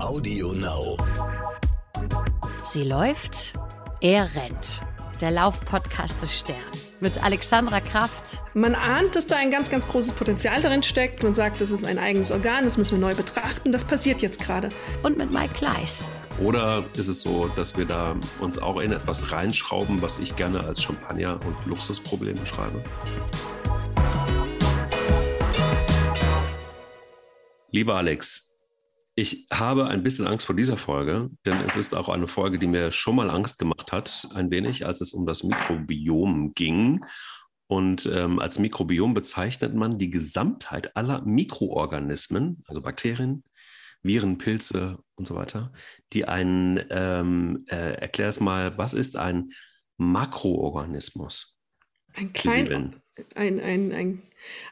Audio Now. Sie läuft, er rennt. Der Laufpodcast des Stern. Mit Alexandra Kraft. Man ahnt, dass da ein ganz, ganz großes Potenzial darin steckt. Man sagt, das ist ein eigenes Organ, das müssen wir neu betrachten. Das passiert jetzt gerade. Und mit Mike Kleiss. Oder ist es so, dass wir da uns auch in etwas reinschrauben, was ich gerne als Champagner- und Luxusproblem beschreibe? Lieber Alex, ich habe ein bisschen Angst vor dieser Folge, denn es ist auch eine Folge, die mir schon mal Angst gemacht hat, ein wenig, als es um das Mikrobiom ging. Und ähm, als Mikrobiom bezeichnet man die Gesamtheit aller Mikroorganismen, also Bakterien, Viren, Pilze und so weiter, die ein, ähm, äh, erklär es mal, was ist ein Makroorganismus? Ein kleiner, ein, ein, ein,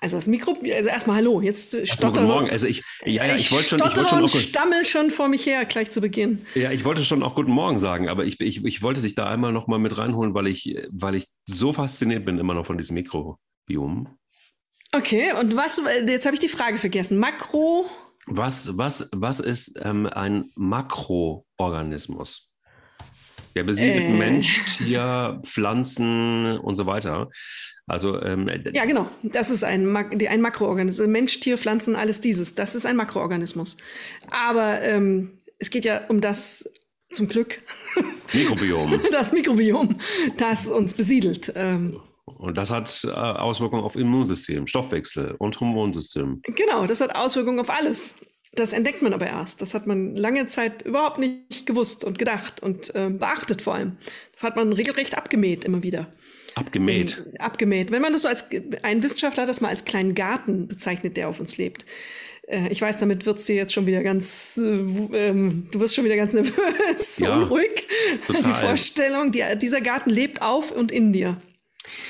also das Mikro, also erstmal hallo, jetzt erstmal guten Morgen. Also ich, ja, ja, ich wollte schon, ich wollte schon auch stammel schon vor mich her gleich zu Beginn. Ja, ich wollte schon auch guten Morgen sagen, aber ich, ich, ich wollte dich da einmal noch mal mit reinholen, weil ich, weil ich so fasziniert bin immer noch von diesem Mikrobiom. Okay, und was, jetzt habe ich die Frage vergessen. Makro. Was, was, was ist ähm, ein Makroorganismus? Der besiedelt äh. Mensch, Tier, Pflanzen und so weiter. Also ähm, ja, genau. Das ist ein, ein Makroorganismus. Mensch, Tier, Pflanzen, alles dieses. Das ist ein Makroorganismus. Aber ähm, es geht ja um das zum Glück Mikrobiom. das Mikrobiom, das uns besiedelt. Ähm, und das hat äh, Auswirkungen auf Immunsystem, Stoffwechsel und Hormonsystem. Genau, das hat Auswirkungen auf alles. Das entdeckt man aber erst. Das hat man lange Zeit überhaupt nicht gewusst und gedacht und äh, beachtet vor allem. Das hat man regelrecht abgemäht immer wieder. Abgemäht. Wenn, abgemäht. Wenn man das so als, ein Wissenschaftler hat das mal als kleinen Garten bezeichnet, der auf uns lebt. Äh, ich weiß, damit wird es dir jetzt schon wieder ganz, äh, ähm, du wirst schon wieder ganz nervös, ja, unruhig. Total. Die Vorstellung, die, dieser Garten lebt auf und in dir.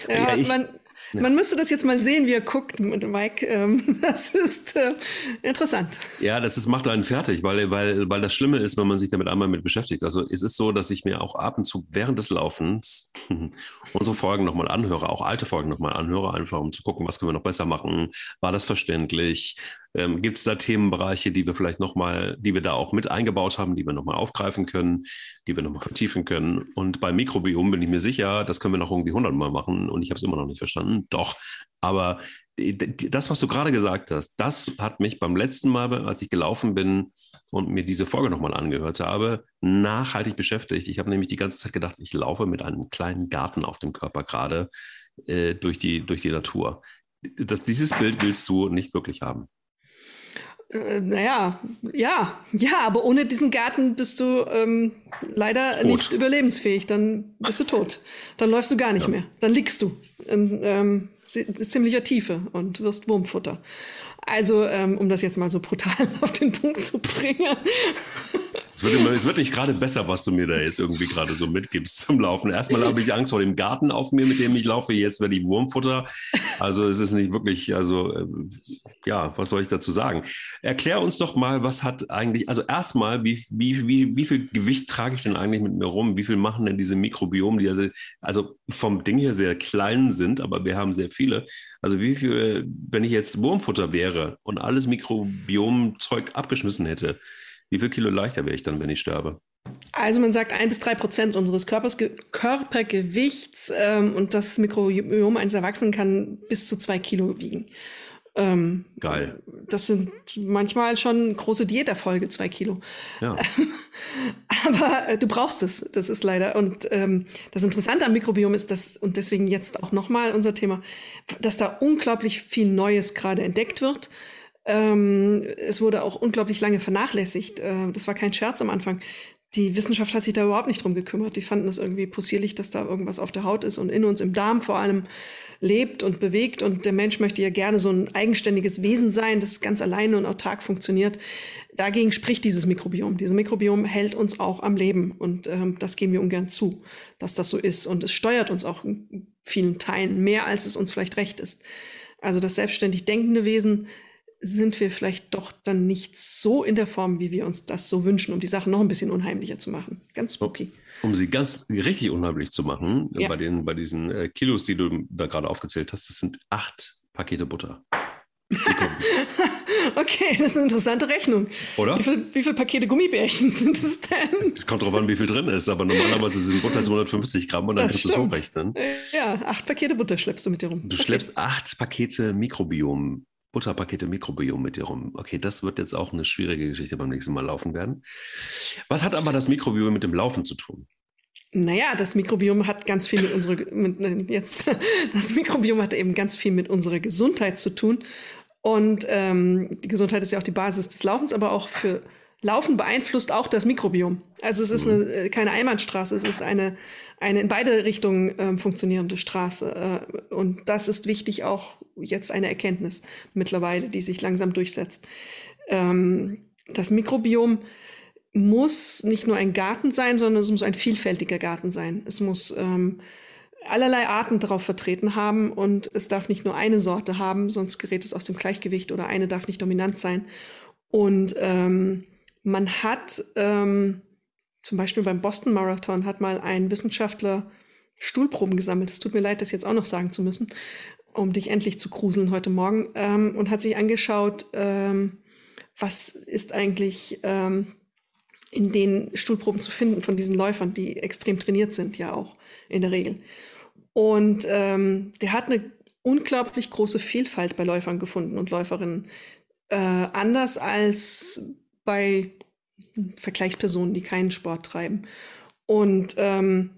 Ja, ja ich, man, ja. Man müsste das jetzt mal sehen, wie er guckt, Mike. Ähm, das ist äh, interessant. Ja, das ist, macht einen fertig, weil, weil, weil das Schlimme ist, wenn man sich damit einmal mit beschäftigt. Also es ist so, dass ich mir auch ab und zu während des Laufens unsere Folgen nochmal anhöre, auch alte Folgen nochmal anhöre, einfach um zu gucken, was können wir noch besser machen. War das verständlich? Ähm, Gibt es da Themenbereiche, die wir vielleicht nochmal, die wir da auch mit eingebaut haben, die wir nochmal aufgreifen können, die wir nochmal vertiefen können? Und beim Mikrobiom bin ich mir sicher, das können wir noch irgendwie hundertmal machen und ich habe es immer noch nicht verstanden. Doch, aber das, was du gerade gesagt hast, das hat mich beim letzten Mal, als ich gelaufen bin und mir diese Folge nochmal angehört habe, nachhaltig beschäftigt. Ich habe nämlich die ganze Zeit gedacht, ich laufe mit einem kleinen Garten auf dem Körper gerade äh, durch, die, durch die Natur. Das, dieses Bild willst du nicht wirklich haben. Äh, naja, ja, ja, aber ohne diesen Garten bist du ähm, leider tot. nicht überlebensfähig. Dann bist du tot. Dann läufst du gar nicht ja. mehr. Dann liegst du in ähm, ziemlicher Tiefe und wirst Wurmfutter. Also, ähm, um das jetzt mal so brutal auf den Punkt zu bringen. Es wird, immer, es wird nicht gerade besser, was du mir da jetzt irgendwie gerade so mitgibst zum Laufen. Erstmal habe ich Angst vor dem Garten auf mir, mit dem ich laufe. Jetzt werde ich Wurmfutter. Also es ist nicht wirklich, also äh, ja, was soll ich dazu sagen? Erklär uns doch mal, was hat eigentlich, also erstmal, wie, wie, wie, wie viel Gewicht trage ich denn eigentlich mit mir rum? Wie viel machen denn diese Mikrobiome, die also, also vom Ding her sehr klein sind, aber wir haben sehr viele. Also wie viel, wenn ich jetzt Wurmfutter wäre und alles Mikrobiomzeug abgeschmissen hätte, wie viel Kilo leichter wäre ich dann, wenn ich sterbe? Also man sagt ein bis drei Prozent unseres Körpers, Körpergewichts ähm, und das Mikrobiom eines Erwachsenen kann bis zu zwei Kilo wiegen. Ähm, Geil. Das sind manchmal schon große Diäterfolge, zwei Kilo. Ja. Aber äh, du brauchst es, das ist leider. Und ähm, das Interessante am Mikrobiom ist, dass, und deswegen jetzt auch nochmal unser Thema, dass da unglaublich viel Neues gerade entdeckt wird. Ähm, es wurde auch unglaublich lange vernachlässigt. Äh, das war kein Scherz am Anfang. Die Wissenschaft hat sich da überhaupt nicht drum gekümmert. Die fanden es irgendwie possierlich, dass da irgendwas auf der Haut ist und in uns im Darm vor allem lebt und bewegt. Und der Mensch möchte ja gerne so ein eigenständiges Wesen sein, das ganz alleine und autark funktioniert. Dagegen spricht dieses Mikrobiom. Dieses Mikrobiom hält uns auch am Leben. Und ähm, das geben wir ungern zu, dass das so ist. Und es steuert uns auch in vielen Teilen mehr, als es uns vielleicht recht ist. Also das selbstständig denkende Wesen sind wir vielleicht doch dann nicht so in der Form, wie wir uns das so wünschen, um die Sache noch ein bisschen unheimlicher zu machen. Ganz spooky. Um sie ganz richtig unheimlich zu machen, ja. bei, den, bei diesen äh, Kilos, die du da gerade aufgezählt hast, das sind acht Pakete Butter. Okay, das ist eine interessante Rechnung. Oder? Wie viele viel Pakete Gummibärchen sind es denn? Es kommt darauf an, wie viel drin ist, aber normalerweise sind Butter 250 Gramm und dann das kannst du es hochrechnen. Ja, acht Pakete Butter schleppst du mit dir rum. Du okay. schleppst acht Pakete Mikrobiom, Butterpakete Mikrobiom mit dir rum. Okay, das wird jetzt auch eine schwierige Geschichte beim nächsten Mal laufen werden. Was hat aber das Mikrobiom mit dem Laufen zu tun? Naja, das Mikrobiom hat ganz viel mit unserer, mit, jetzt, das Mikrobiom hat eben ganz viel mit unserer Gesundheit zu tun. Und ähm, die Gesundheit ist ja auch die Basis des Laufens, aber auch für Laufen beeinflusst auch das Mikrobiom. Also es ist eine, mhm. äh, keine Einbahnstraße, es ist eine, eine in beide Richtungen ähm, funktionierende Straße. Äh, und das ist wichtig, auch jetzt eine Erkenntnis mittlerweile, die sich langsam durchsetzt. Ähm, das Mikrobiom muss nicht nur ein Garten sein, sondern es muss ein vielfältiger Garten sein. Es muss ähm, allerlei Arten darauf vertreten haben und es darf nicht nur eine Sorte haben, sonst gerät es aus dem Gleichgewicht oder eine darf nicht dominant sein. Und ähm, man hat ähm, zum Beispiel beim Boston Marathon hat mal ein Wissenschaftler Stuhlproben gesammelt. Es tut mir leid, das jetzt auch noch sagen zu müssen, um dich endlich zu gruseln heute Morgen ähm, und hat sich angeschaut, ähm, was ist eigentlich ähm, in den Stuhlproben zu finden von diesen Läufern, die extrem trainiert sind, ja auch in der Regel. Und ähm, der hat eine unglaublich große Vielfalt bei Läufern gefunden und Läuferinnen. Äh, anders als bei Vergleichspersonen, die keinen Sport treiben. Und ähm,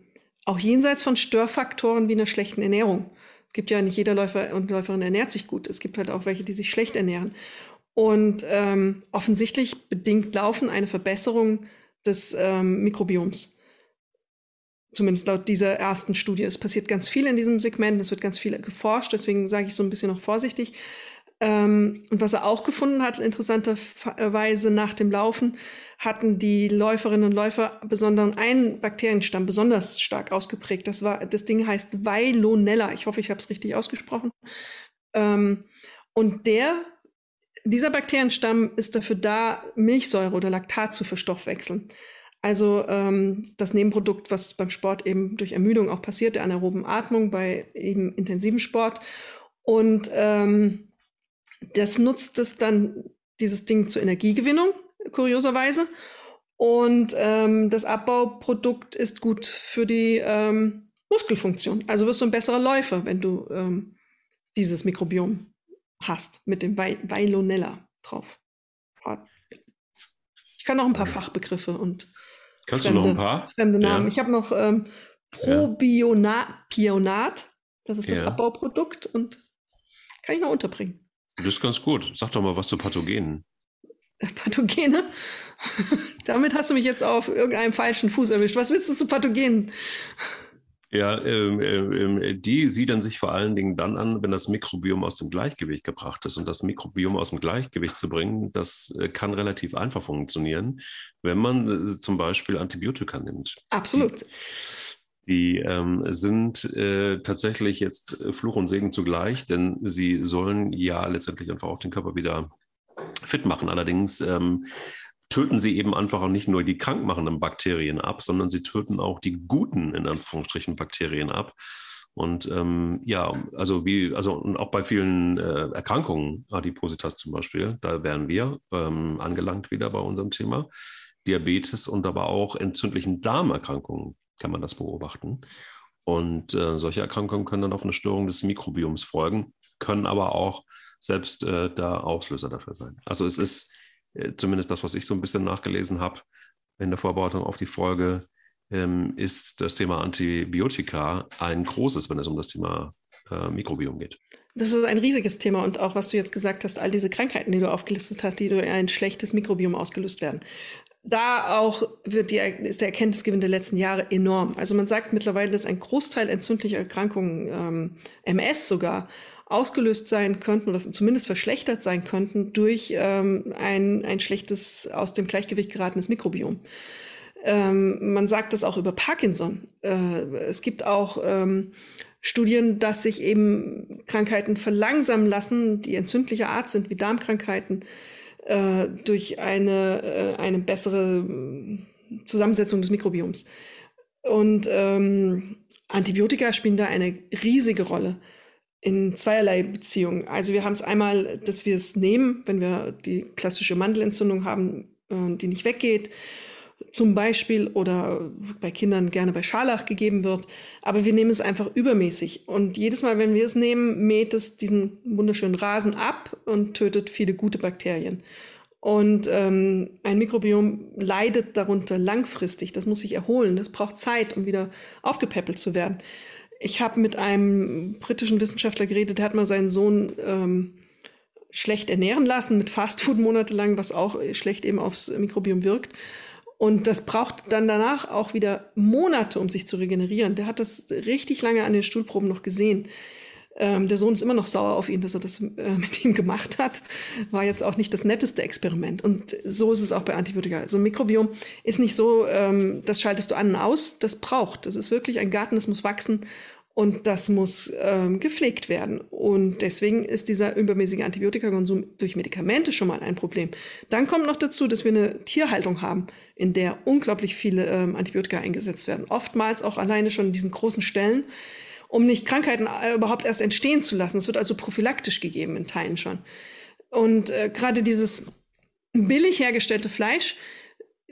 auch jenseits von Störfaktoren wie einer schlechten Ernährung. Es gibt ja nicht jeder Läufer und Läuferin ernährt sich gut. Es gibt halt auch welche, die sich schlecht ernähren. Und ähm, offensichtlich bedingt Laufen eine Verbesserung des ähm, Mikrobioms. Zumindest laut dieser ersten Studie. Es passiert ganz viel in diesem Segment, es wird ganz viel geforscht, deswegen sage ich so ein bisschen noch vorsichtig. Ähm, und was er auch gefunden hat, interessanterweise nach dem Laufen, hatten die Läuferinnen und Läufer besonders einen Bakterienstamm besonders stark ausgeprägt. Das war, das Ding heißt Veilonella. Ich hoffe, ich habe es richtig ausgesprochen. Ähm, und der dieser Bakterienstamm ist dafür da, Milchsäure oder Laktat zu verstoffwechseln. Also ähm, das Nebenprodukt, was beim Sport eben durch Ermüdung auch passiert, der anaeroben Atmung bei eben intensivem Sport. Und ähm, das nutzt es dann, dieses Ding zur Energiegewinnung, kurioserweise. Und ähm, das Abbauprodukt ist gut für die ähm, Muskelfunktion. Also wirst du ein besserer Läufer, wenn du ähm, dieses Mikrobiom hast mit dem Veilonella drauf. Ich kann noch ein paar Fachbegriffe und Kannst fremde, du noch ein paar? fremde Namen. Ja. Ich habe noch ähm, Probionat, das ist das ja. Abbauprodukt und kann ich noch unterbringen. Das ist ganz gut. Sag doch mal was zu Pathogenen. Pathogene? Damit hast du mich jetzt auf irgendeinem falschen Fuß erwischt. Was willst du zu Pathogenen? Ja, ähm, ähm, ähm, die siedern sich vor allen Dingen dann an, wenn das Mikrobiom aus dem Gleichgewicht gebracht ist. Und das Mikrobiom aus dem Gleichgewicht zu bringen, das äh, kann relativ einfach funktionieren, wenn man äh, zum Beispiel Antibiotika nimmt. Absolut. Die, die ähm, sind äh, tatsächlich jetzt äh, Fluch und Segen zugleich, denn sie sollen ja letztendlich einfach auch den Körper wieder fit machen. Allerdings ähm, töten sie eben einfach auch nicht nur die krankmachenden Bakterien ab, sondern sie töten auch die guten, in Anführungsstrichen, Bakterien ab. Und ähm, ja, also wie, also auch bei vielen äh, Erkrankungen, Adipositas zum Beispiel, da wären wir ähm, angelangt wieder bei unserem Thema. Diabetes und aber auch entzündlichen Darmerkrankungen kann man das beobachten. Und äh, solche Erkrankungen können dann auf eine Störung des Mikrobioms folgen, können aber auch selbst äh, der Auslöser dafür sein. Also es ist äh, zumindest das, was ich so ein bisschen nachgelesen habe in der Vorbereitung auf die Folge, ähm, ist das Thema Antibiotika ein großes, wenn es um das Thema äh, Mikrobiom geht. Das ist ein riesiges Thema und auch, was du jetzt gesagt hast, all diese Krankheiten, die du aufgelistet hast, die durch ein schlechtes Mikrobiom ausgelöst werden. Da auch wird die, ist der Erkenntnisgewinn der letzten Jahre enorm. Also man sagt mittlerweile, dass ein Großteil entzündlicher Erkrankungen, ähm, MS sogar, ausgelöst sein könnten oder zumindest verschlechtert sein könnten durch ähm, ein, ein schlechtes, aus dem Gleichgewicht geratenes Mikrobiom. Ähm, man sagt das auch über Parkinson. Äh, es gibt auch ähm, Studien, dass sich eben Krankheiten verlangsamen lassen, die entzündlicher Art sind, wie Darmkrankheiten, äh, durch eine, äh, eine bessere Zusammensetzung des Mikrobioms. Und ähm, Antibiotika spielen da eine riesige Rolle. in zweierlei Beziehungen. Also wir haben es einmal, dass wir es nehmen, wenn wir die klassische Mandelentzündung haben, äh, die nicht weggeht, zum Beispiel oder bei Kindern gerne bei Scharlach gegeben wird. Aber wir nehmen es einfach übermäßig. Und jedes Mal, wenn wir es nehmen, mäht es diesen wunderschönen Rasen ab und tötet viele gute Bakterien. Und ähm, ein Mikrobiom leidet darunter langfristig. Das muss sich erholen. Das braucht Zeit, um wieder aufgepäppelt zu werden. Ich habe mit einem britischen Wissenschaftler geredet, der hat mal seinen Sohn ähm, schlecht ernähren lassen mit Fastfood monatelang, was auch schlecht eben aufs Mikrobiom wirkt. Und das braucht dann danach auch wieder Monate, um sich zu regenerieren. Der hat das richtig lange an den Stuhlproben noch gesehen. Ähm, der Sohn ist immer noch sauer auf ihn, dass er das äh, mit ihm gemacht hat. War jetzt auch nicht das netteste Experiment. Und so ist es auch bei Antibiotika. Also Mikrobiom ist nicht so, ähm, das schaltest du an und aus. Das braucht. Das ist wirklich ein Garten, das muss wachsen. Und das muss ähm, gepflegt werden. Und deswegen ist dieser übermäßige Antibiotikakonsum durch Medikamente schon mal ein Problem. Dann kommt noch dazu, dass wir eine Tierhaltung haben, in der unglaublich viele ähm, Antibiotika eingesetzt werden. Oftmals auch alleine schon in diesen großen Stellen, um nicht Krankheiten äh, überhaupt erst entstehen zu lassen. Es wird also prophylaktisch gegeben in Teilen schon. Und äh, gerade dieses billig hergestellte Fleisch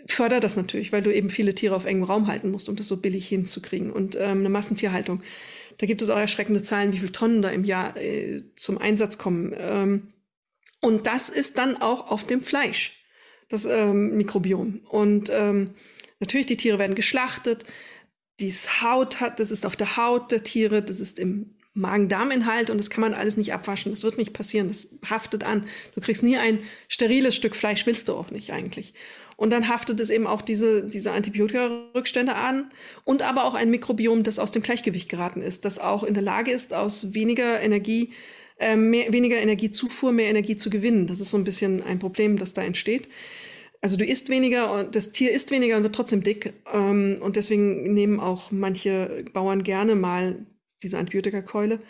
fördert das natürlich, weil du eben viele Tiere auf engem Raum halten musst, um das so billig hinzukriegen. Und ähm, eine Massentierhaltung da gibt es auch erschreckende Zahlen, wie viele Tonnen da im Jahr äh, zum Einsatz kommen. Ähm, und das ist dann auch auf dem Fleisch, das ähm, Mikrobiom. Und ähm, natürlich, die Tiere werden geschlachtet. Dies Haut hat, das ist auf der Haut der Tiere, das ist im Magen-Darm-Inhalt und das kann man alles nicht abwaschen. Das wird nicht passieren. Das haftet an. Du kriegst nie ein steriles Stück Fleisch, willst du auch nicht eigentlich. Und dann haftet es eben auch diese, diese Antibiotika-Rückstände an und aber auch ein Mikrobiom, das aus dem Gleichgewicht geraten ist, das auch in der Lage ist, aus weniger Energie, äh, mehr, weniger Energiezufuhr, mehr Energie zu gewinnen. Das ist so ein bisschen ein Problem, das da entsteht. Also du isst weniger und das Tier isst weniger und wird trotzdem dick. Ähm, und deswegen nehmen auch manche Bauern gerne mal diese Antibiotikakeule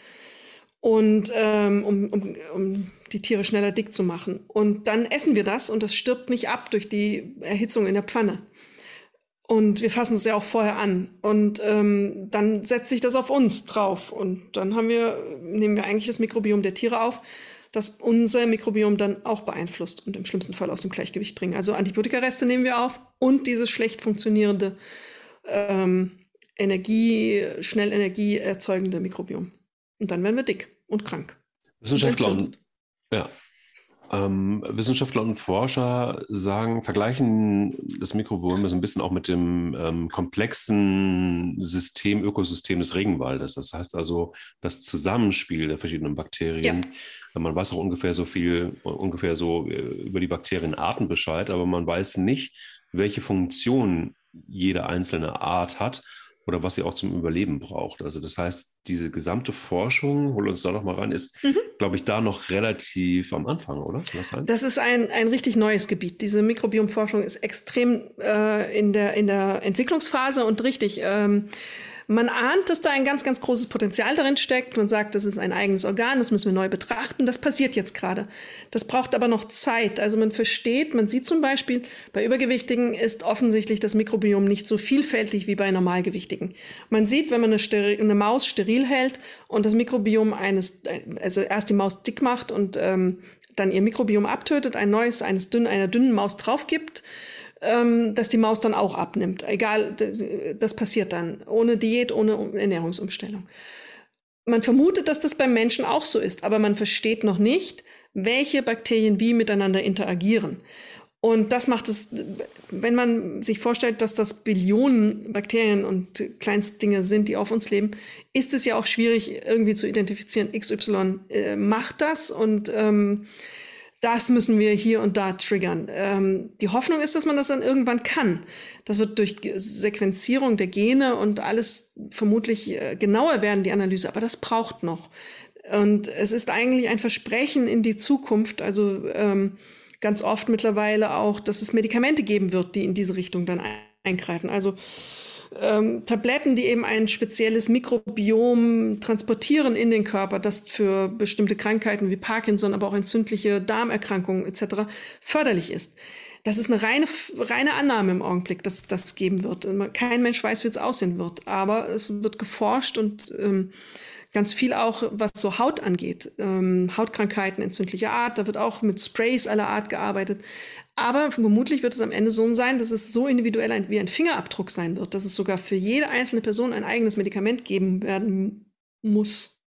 und ähm, um, um, um die Tiere schneller dick zu machen. Und dann essen wir das und das stirbt nicht ab durch die Erhitzung in der Pfanne. Und wir fassen es ja auch vorher an. Und ähm, dann setzt sich das auf uns drauf. Und dann haben wir, nehmen wir eigentlich das Mikrobiom der Tiere auf, das unser Mikrobiom dann auch beeinflusst und im schlimmsten Fall aus dem Gleichgewicht bringen. Also Antibiotikareste nehmen wir auf und dieses schlecht funktionierende ähm, Energie, schnell Energie erzeugende Mikrobiom. Und dann werden wir dick und krank. Wissenschaftler und, ja. Ähm, Wissenschaftler und Forscher sagen, vergleichen das Mikrobiom so ein bisschen auch mit dem ähm, komplexen System, Ökosystem des Regenwaldes. Das heißt also, das Zusammenspiel der verschiedenen Bakterien. Ja. Man weiß auch ungefähr so viel, ungefähr so äh, über die Bakterienarten Bescheid, aber man weiß nicht, welche Funktion jede einzelne Art hat oder was sie auch zum Überleben braucht. Also das heißt, diese gesamte Forschung, hol uns da noch mal ran, ist, mhm. glaube ich, da noch relativ am Anfang, oder? Das, das ist ein, ein richtig neues Gebiet. Diese Mikrobiomforschung ist extrem äh, in, der, in der Entwicklungsphase und richtig. Ähm, man ahnt, dass da ein ganz, ganz großes Potenzial darin steckt. Man sagt, das ist ein eigenes Organ, das müssen wir neu betrachten. Das passiert jetzt gerade. Das braucht aber noch Zeit. Also man versteht, man sieht zum Beispiel, bei Übergewichtigen ist offensichtlich das Mikrobiom nicht so vielfältig wie bei Normalgewichtigen. Man sieht, wenn man eine, Steril, eine Maus steril hält und das Mikrobiom eines, also erst die Maus dick macht und ähm, dann ihr Mikrobiom abtötet, ein neues, eines dünn, einer dünnen Maus drauf gibt, ähm, dass die Maus dann auch abnimmt. Egal, das passiert dann. Ohne Diät, ohne Ernährungsumstellung. Man vermutet, dass das beim Menschen auch so ist, aber man versteht noch nicht, welche Bakterien wie miteinander interagieren. Und das macht es, wenn man sich vorstellt, dass das Billionen Bakterien und Kleinstdinge sind, die auf uns leben, ist es ja auch schwierig irgendwie zu identifizieren, XY äh, macht das und ähm, das müssen wir hier und da triggern. Ähm, die Hoffnung ist, dass man das dann irgendwann kann. Das wird durch Sequenzierung der Gene und alles vermutlich äh, genauer werden, die Analyse, aber das braucht noch. Und es ist eigentlich ein Versprechen in die Zukunft, also ähm, ganz oft mittlerweile auch, dass es Medikamente geben wird, die in diese Richtung dann eingreifen. Also ähm, Tabletten, die eben ein spezielles Mikrobiom transportieren in den Körper, das für bestimmte Krankheiten wie Parkinson, aber auch entzündliche Darmerkrankungen etc. förderlich ist. Das ist eine reine, reine Annahme im Augenblick, dass das geben wird. Kein Mensch weiß, wie es aussehen wird, aber es wird geforscht und ähm, ganz viel auch, was so Haut angeht. Ähm, Hautkrankheiten entzündlicher Art, da wird auch mit Sprays aller Art gearbeitet. Aber vermutlich wird es am Ende so sein, dass es so individuell wie ein Fingerabdruck sein wird, dass es sogar für jede einzelne Person ein eigenes Medikament geben werden muss.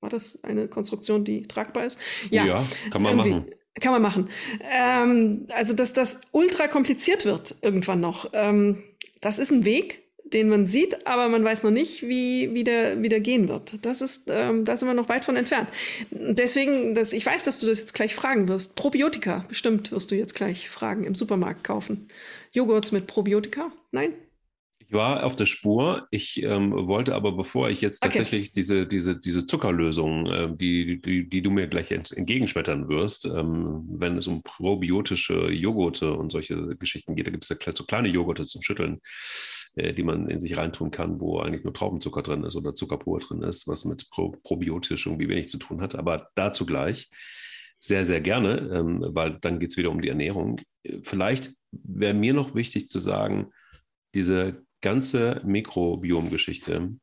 War das eine Konstruktion, die tragbar ist? Ja, ja kann man irgendwie. machen. Kann man machen. Ähm, also, dass das ultra kompliziert wird irgendwann noch. Ähm, das ist ein Weg, den man sieht, aber man weiß noch nicht, wie, wie, der, wie der gehen wird. Das ist, ähm, da sind wir noch weit von entfernt. Deswegen, das, ich weiß, dass du das jetzt gleich fragen wirst. Probiotika, bestimmt wirst du jetzt gleich fragen, im Supermarkt kaufen. Joghurts mit Probiotika? Nein? Ich war auf der Spur. Ich ähm, wollte aber, bevor ich jetzt tatsächlich okay. diese, diese, diese Zuckerlösung, äh, die, die, die du mir gleich entgegenschmettern wirst, ähm, wenn es um probiotische Joghurte und solche Geschichten geht, da gibt es ja so kleine Joghurte zum Schütteln, äh, die man in sich reintun kann, wo eigentlich nur Traubenzucker drin ist oder Zucker pur drin ist, was mit Pro probiotisch irgendwie wenig zu tun hat. Aber dazu gleich sehr, sehr gerne, ähm, weil dann geht es wieder um die Ernährung. Vielleicht wäre mir noch wichtig zu sagen, diese ganze Mikrobiom-Geschichte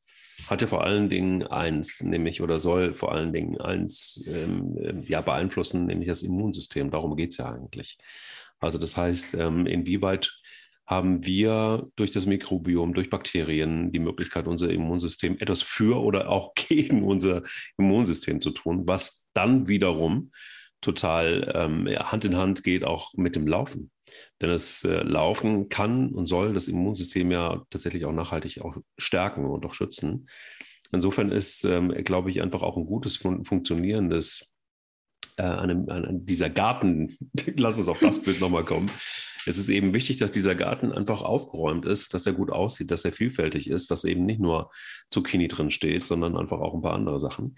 hat ja vor allen Dingen eins, nämlich oder soll vor allen Dingen eins ähm, ähm ja, beeinflussen, nämlich das Immunsystem. Darum geht es ja eigentlich. Also das heißt, ähm, inwieweit haben wir durch das Mikrobiom, durch Bakterien die Möglichkeit, unser Immunsystem etwas für oder auch gegen unser Immunsystem zu tun, was dann wiederum total ähm, Hand in Hand geht auch mit dem Laufen. Denn das äh, Laufen kann und soll das Immunsystem ja tatsächlich auch nachhaltig auch stärken und auch schützen. Insofern ist, ähm, glaube ich, einfach auch ein gutes fun funktionierendes äh, an, an, dieser Garten, lass uns auf das Bild nochmal kommen. Es ist eben wichtig, dass dieser Garten einfach aufgeräumt ist, dass er gut aussieht, dass er vielfältig ist, dass eben nicht nur Zucchini drin steht, sondern einfach auch ein paar andere Sachen.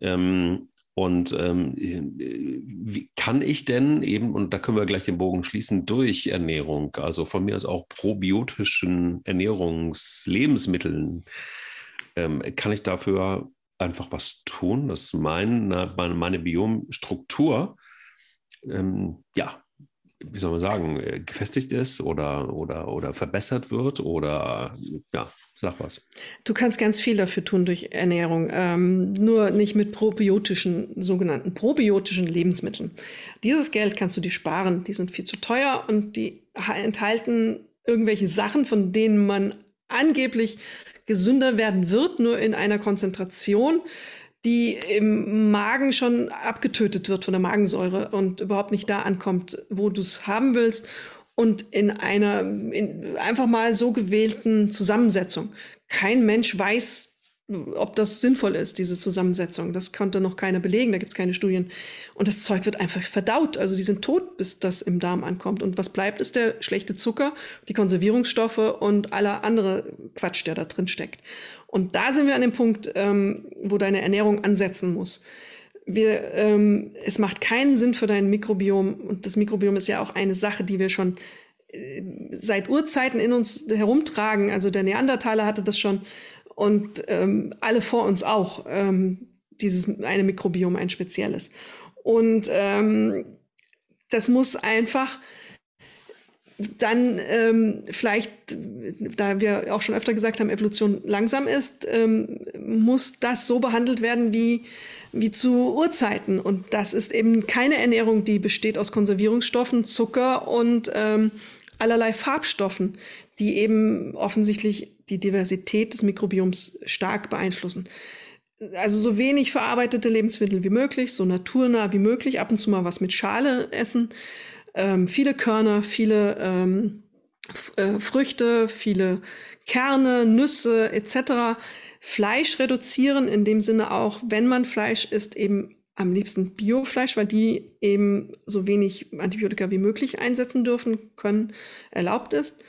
Ähm, und ähm, wie kann ich denn eben, und da können wir gleich den Bogen schließen, durch Ernährung, also von mir aus auch probiotischen Ernährungslebensmitteln, ähm, kann ich dafür einfach was tun, dass mein, meine, meine Biomstruktur ähm, ja wie soll man sagen, äh, gefestigt ist oder, oder, oder verbessert wird oder ja, sag was. Du kannst ganz viel dafür tun durch Ernährung, ähm, nur nicht mit probiotischen, sogenannten probiotischen Lebensmitteln. Dieses Geld kannst du dir sparen, die sind viel zu teuer und die enthalten irgendwelche Sachen, von denen man angeblich gesünder werden wird, nur in einer Konzentration, die im Magen schon abgetötet wird von der Magensäure und überhaupt nicht da ankommt, wo du es haben willst und in einer in einfach mal so gewählten Zusammensetzung. Kein Mensch weiß, ob das sinnvoll ist, diese Zusammensetzung. Das konnte noch keiner belegen, da gibt es keine Studien. Und das Zeug wird einfach verdaut. Also die sind tot, bis das im Darm ankommt. Und was bleibt, ist der schlechte Zucker, die Konservierungsstoffe und aller andere Quatsch, der da drin steckt. Und da sind wir an dem Punkt, ähm, wo deine Ernährung ansetzen muss. Wir, ähm, es macht keinen Sinn für dein Mikrobiom. Und das Mikrobiom ist ja auch eine Sache, die wir schon äh, seit Urzeiten in uns herumtragen. Also der Neandertaler hatte das schon und ähm, alle vor uns auch, ähm, dieses eine Mikrobiom, ein spezielles. Und ähm, das muss einfach dann ähm, vielleicht, da wir auch schon öfter gesagt haben, Evolution langsam ist, ähm, muss das so behandelt werden wie, wie zu Urzeiten. Und das ist eben keine Ernährung, die besteht aus Konservierungsstoffen, Zucker und ähm, allerlei Farbstoffen, die eben offensichtlich die Diversität des Mikrobioms stark beeinflussen. Also so wenig verarbeitete Lebensmittel wie möglich, so naturnah wie möglich, ab und zu mal was mit Schale essen, ähm, viele Körner, viele ähm, äh, Früchte, viele Kerne, Nüsse etc. Fleisch reduzieren, in dem Sinne auch, wenn man Fleisch isst, eben am liebsten Biofleisch, weil die eben so wenig Antibiotika wie möglich einsetzen dürfen können, erlaubt ist.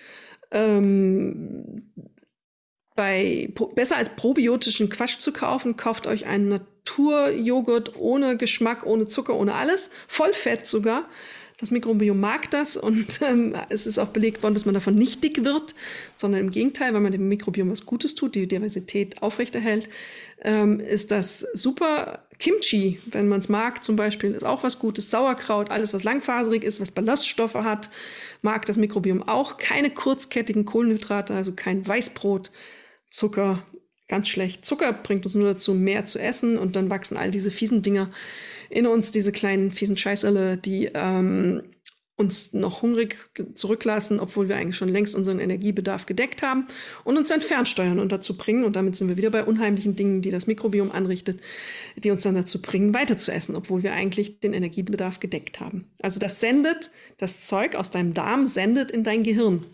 Ähm, bei, besser als probiotischen Quatsch zu kaufen, kauft euch einen Naturjoghurt ohne Geschmack, ohne Zucker, ohne alles, voll Fett sogar. Das Mikrobiom mag das und ähm, es ist auch belegt worden, dass man davon nicht dick wird, sondern im Gegenteil, weil man dem Mikrobiom was Gutes tut, die Diversität aufrechterhält, ähm, ist das super. Kimchi, wenn man es mag zum Beispiel, ist auch was Gutes. Sauerkraut, alles was langfaserig ist, was Ballaststoffe hat, mag das Mikrobiom auch. Keine kurzkettigen Kohlenhydrate, also kein Weißbrot, Zucker, ganz schlecht. Zucker bringt uns nur dazu, mehr zu essen und dann wachsen all diese fiesen Dinger in uns, diese kleinen fiesen Scheißerle, die ähm, uns noch hungrig zurücklassen, obwohl wir eigentlich schon längst unseren Energiebedarf gedeckt haben und uns dann fernsteuern und dazu bringen, und damit sind wir wieder bei unheimlichen Dingen, die das Mikrobiom anrichtet, die uns dann dazu bringen, weiter zu essen, obwohl wir eigentlich den Energiebedarf gedeckt haben. Also das sendet, das Zeug aus deinem Darm sendet in dein Gehirn.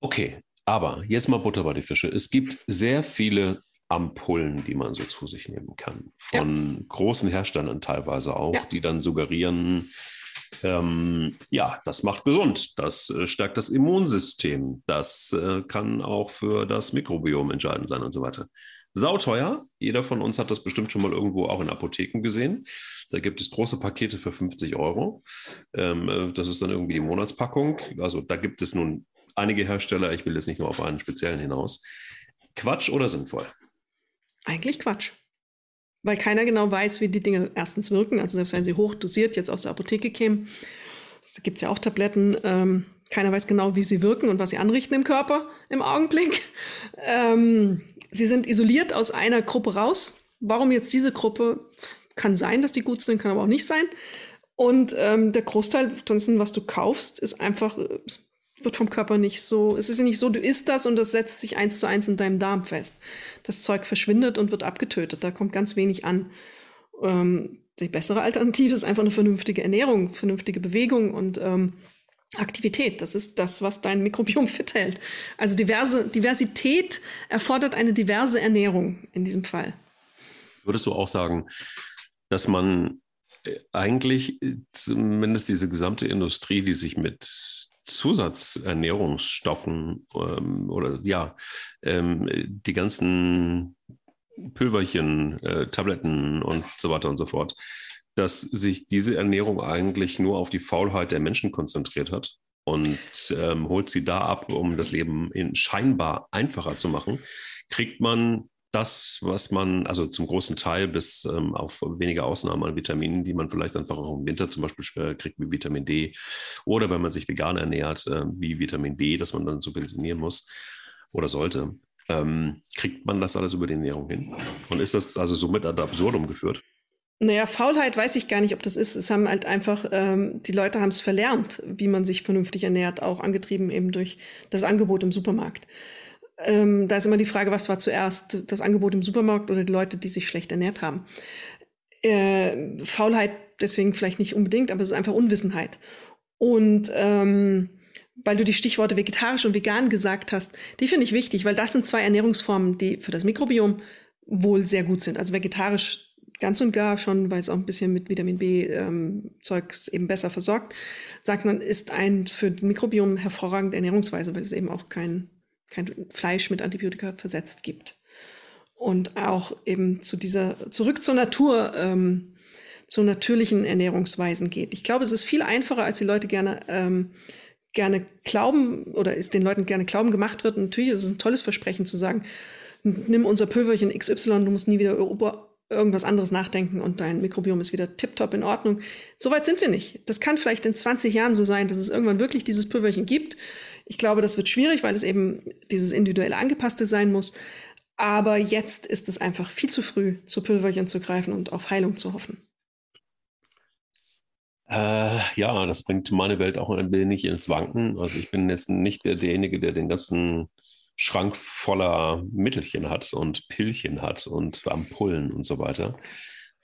Okay, aber jetzt mal Butter bei die Fische. Es gibt sehr viele Ampullen, die man so zu sich nehmen kann. Von ja. großen Herstellern teilweise auch, ja. die dann suggerieren, ähm, ja, das macht gesund, das äh, stärkt das Immunsystem, das äh, kann auch für das Mikrobiom entscheidend sein und so weiter. Sauteuer, jeder von uns hat das bestimmt schon mal irgendwo auch in Apotheken gesehen. Da gibt es große Pakete für 50 Euro. Ähm, äh, das ist dann irgendwie die Monatspackung. Also da gibt es nun einige Hersteller, ich will jetzt nicht nur auf einen speziellen hinaus. Quatsch oder sinnvoll? Eigentlich Quatsch weil keiner genau weiß, wie die Dinge erstens wirken. Also selbst wenn sie hochdosiert jetzt aus der Apotheke kämen, es gibt ja auch Tabletten, ähm, keiner weiß genau, wie sie wirken und was sie anrichten im Körper im Augenblick. Ähm, sie sind isoliert aus einer Gruppe raus. Warum jetzt diese Gruppe? Kann sein, dass die gut sind, kann aber auch nicht sein. Und ähm, der Großteil was du kaufst, ist einfach äh, wird vom Körper nicht so, es ist ja nicht so, du isst das und das setzt sich eins zu eins in deinem Darm fest. Das Zeug verschwindet und wird abgetötet. Da kommt ganz wenig an. Ähm, die bessere Alternative ist einfach eine vernünftige Ernährung, vernünftige Bewegung und ähm, Aktivität. Das ist das, was dein Mikrobiom fit hält. Also diverse, Diversität erfordert eine diverse Ernährung in diesem Fall. Würdest du auch sagen, dass man äh, eigentlich äh, zumindest diese gesamte Industrie, die sich mit Zusatzernährungsstoffen ähm, oder ja, ähm, die ganzen Pülverchen, äh, Tabletten und so weiter und so fort, dass sich diese Ernährung eigentlich nur auf die Faulheit der Menschen konzentriert hat und ähm, holt sie da ab, um das Leben in scheinbar einfacher zu machen, kriegt man das, was man, also zum großen Teil bis ähm, auf wenige Ausnahmen an Vitaminen, die man vielleicht einfach auch im Winter zum Beispiel kriegt, wie Vitamin D oder wenn man sich vegan ernährt, äh, wie Vitamin B, das man dann subventionieren muss oder sollte. Ähm, kriegt man das alles über die Ernährung hin? Und ist das also somit ad absurdum geführt? Naja, Faulheit weiß ich gar nicht, ob das ist. Es haben halt einfach, ähm, die Leute haben es verlernt, wie man sich vernünftig ernährt, auch angetrieben eben durch das Angebot im Supermarkt. Ähm, da ist immer die Frage, was war zuerst, das Angebot im Supermarkt oder die Leute, die sich schlecht ernährt haben. Äh, Faulheit deswegen vielleicht nicht unbedingt, aber es ist einfach Unwissenheit. Und ähm, weil du die Stichworte vegetarisch und vegan gesagt hast, die finde ich wichtig, weil das sind zwei Ernährungsformen, die für das Mikrobiom wohl sehr gut sind. Also vegetarisch ganz und gar schon, weil es auch ein bisschen mit Vitamin B-Zeugs ähm, eben besser versorgt, sagt man, ist ein für das Mikrobiom hervorragende Ernährungsweise, weil es eben auch kein kein Fleisch mit Antibiotika versetzt gibt. Und auch eben zu dieser, zurück zur Natur, ähm, zu natürlichen Ernährungsweisen geht. Ich glaube, es ist viel einfacher, als die Leute gerne, ähm, gerne glauben oder es den Leuten gerne glauben gemacht wird. Und natürlich ist es ein tolles Versprechen zu sagen, nimm unser Pülverchen XY, du musst nie wieder über irgendwas anderes nachdenken und dein Mikrobiom ist wieder tiptop in Ordnung. Soweit sind wir nicht. Das kann vielleicht in 20 Jahren so sein, dass es irgendwann wirklich dieses Pülverchen gibt ich glaube, das wird schwierig, weil es eben dieses individuelle Angepasste sein muss. Aber jetzt ist es einfach viel zu früh, zu Pülverchen zu greifen und auf Heilung zu hoffen. Äh, ja, das bringt meine Welt auch ein wenig ins Wanken. Also ich bin jetzt nicht der, derjenige, der den ganzen Schrank voller Mittelchen hat und Pillchen hat und Ampullen und so weiter.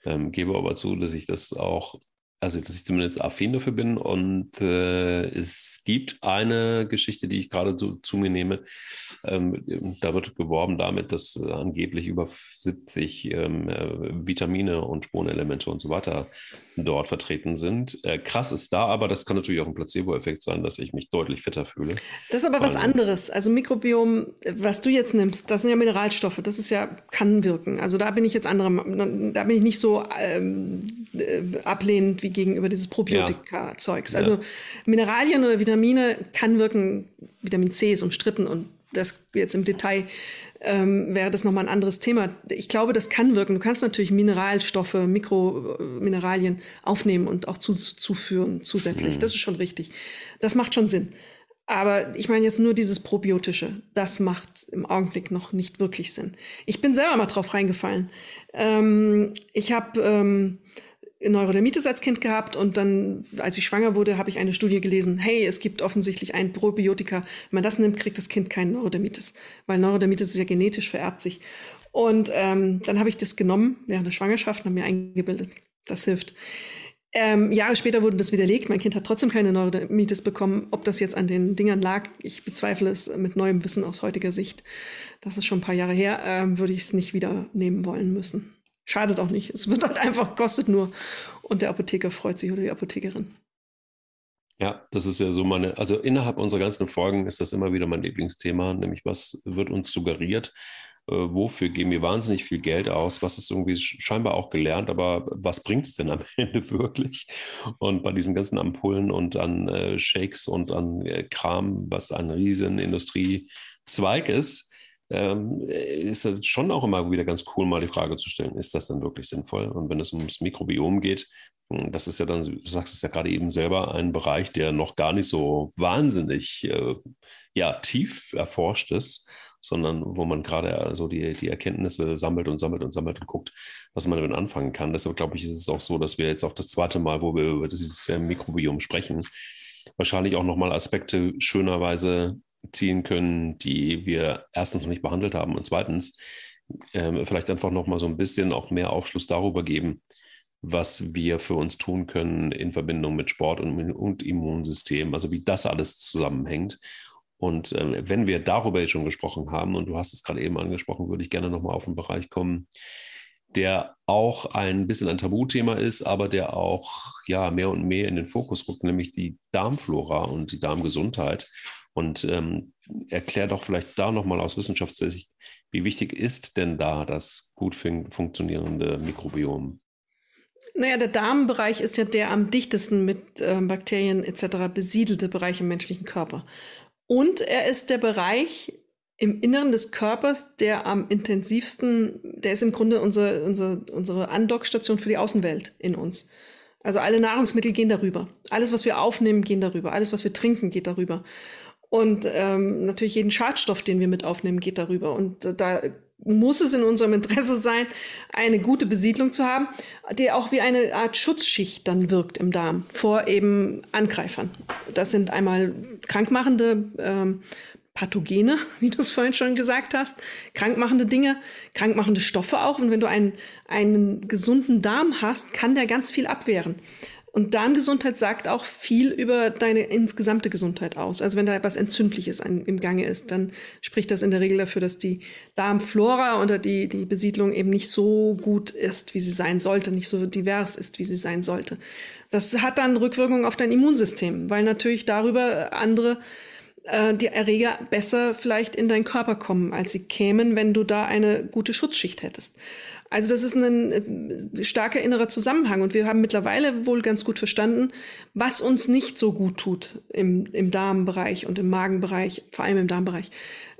Ähm, gebe aber zu, dass ich das auch also dass ich zumindest affin dafür bin. Und äh, es gibt eine Geschichte, die ich gerade zu, zu mir nehme. Ähm, da wird geworben damit, dass äh, angeblich über 70 ähm, äh, Vitamine und Spurenelemente und so weiter dort vertreten sind. Äh, krass ist da, aber das kann natürlich auch ein Placebo-Effekt sein, dass ich mich deutlich fitter fühle. Das ist aber was anderes. Also Mikrobiom, was du jetzt nimmst, das sind ja Mineralstoffe. Das ist ja, kann wirken. Also da bin ich jetzt andere, da bin ich nicht so ähm, äh, ablehnend wie gegenüber dieses Probiotika-Zeugs. Ja. Also Mineralien oder Vitamine kann wirken. Vitamin C ist umstritten und das jetzt im Detail ähm, wäre das nochmal ein anderes Thema. Ich glaube, das kann wirken. Du kannst natürlich Mineralstoffe, Mikromineralien aufnehmen und auch zu, zuführen zusätzlich. Mhm. Das ist schon richtig. Das macht schon Sinn. Aber ich meine jetzt nur dieses Probiotische. Das macht im Augenblick noch nicht wirklich Sinn. Ich bin selber mal drauf reingefallen. Ähm, ich habe ähm, Neurodermitis als Kind gehabt und dann, als ich schwanger wurde, habe ich eine Studie gelesen, hey, es gibt offensichtlich ein Probiotika. Wenn man das nimmt, kriegt das Kind keinen Neurodermitis, weil Neurodermitis ist ja genetisch, vererbt sich. Und ähm, dann habe ich das genommen während der Schwangerschaft und habe mir eingebildet, das hilft. Ähm, Jahre später wurde das widerlegt. Mein Kind hat trotzdem keine Neurodermitis bekommen. Ob das jetzt an den Dingern lag, ich bezweifle es mit neuem Wissen aus heutiger Sicht. Das ist schon ein paar Jahre her, ähm, würde ich es nicht wieder nehmen wollen müssen. Schadet auch nicht. Es wird halt einfach, kostet nur. Und der Apotheker freut sich oder die Apothekerin. Ja, das ist ja so meine, also innerhalb unserer ganzen Folgen ist das immer wieder mein Lieblingsthema, nämlich was wird uns suggeriert, äh, wofür geben wir wahnsinnig viel Geld aus, was ist irgendwie scheinbar auch gelernt, aber was bringt es denn am Ende wirklich? Und bei diesen ganzen Ampullen und an äh, Shakes und an äh, Kram, was ein riesen Industriezweig ist, ähm, ist es schon auch immer wieder ganz cool, mal die Frage zu stellen, ist das denn wirklich sinnvoll? Und wenn es ums Mikrobiom geht, hm, das ist ja dann, du sagst es ja gerade eben selber, ein Bereich, der noch gar nicht so wahnsinnig äh, ja, tief erforscht ist, sondern wo man gerade also die, die Erkenntnisse sammelt und sammelt und sammelt und guckt, was man damit anfangen kann. Deshalb glaube ich, ist es auch so, dass wir jetzt auch das zweite Mal, wo wir über dieses äh, Mikrobiom sprechen, wahrscheinlich auch nochmal Aspekte schönerweise ziehen können, die wir erstens noch nicht behandelt haben und zweitens äh, vielleicht einfach noch mal so ein bisschen auch mehr Aufschluss darüber geben, was wir für uns tun können in Verbindung mit Sport und, und Immunsystem, also wie das alles zusammenhängt. Und äh, wenn wir darüber jetzt schon gesprochen haben, und du hast es gerade eben angesprochen, würde ich gerne nochmal auf einen Bereich kommen, der auch ein bisschen ein Tabuthema ist, aber der auch ja mehr und mehr in den Fokus rückt, nämlich die Darmflora und die Darmgesundheit. Und ähm, erklär doch vielleicht da nochmal aus Wissenschaftssicht, wie wichtig ist denn da das gut fun funktionierende Mikrobiom? Naja, der Darmbereich ist ja der am dichtesten mit äh, Bakterien etc. besiedelte Bereich im menschlichen Körper. Und er ist der Bereich im Inneren des Körpers, der am intensivsten, der ist im Grunde unsere, unsere, unsere Andockstation für die Außenwelt in uns. Also alle Nahrungsmittel gehen darüber. Alles, was wir aufnehmen, gehen darüber. Alles, was wir trinken, geht darüber. Und ähm, natürlich jeden Schadstoff, den wir mit aufnehmen, geht darüber. Und äh, da muss es in unserem Interesse sein, eine gute Besiedlung zu haben, die auch wie eine Art Schutzschicht dann wirkt im Darm vor eben Angreifern. Das sind einmal krankmachende ähm, Pathogene, wie du es vorhin schon gesagt hast, krankmachende Dinge, krankmachende Stoffe auch. Und wenn du einen, einen gesunden Darm hast, kann der ganz viel abwehren. Und Darmgesundheit sagt auch viel über deine insgesamte Gesundheit aus. Also wenn da etwas Entzündliches an, im Gange ist, dann spricht das in der Regel dafür, dass die Darmflora oder die, die Besiedlung eben nicht so gut ist, wie sie sein sollte, nicht so divers ist, wie sie sein sollte. Das hat dann Rückwirkungen auf dein Immunsystem, weil natürlich darüber andere äh, die Erreger besser vielleicht in deinen Körper kommen, als sie kämen, wenn du da eine gute Schutzschicht hättest. Also das ist ein äh, starker innerer Zusammenhang und wir haben mittlerweile wohl ganz gut verstanden, was uns nicht so gut tut im, im Darmbereich und im Magenbereich, vor allem im Darmbereich.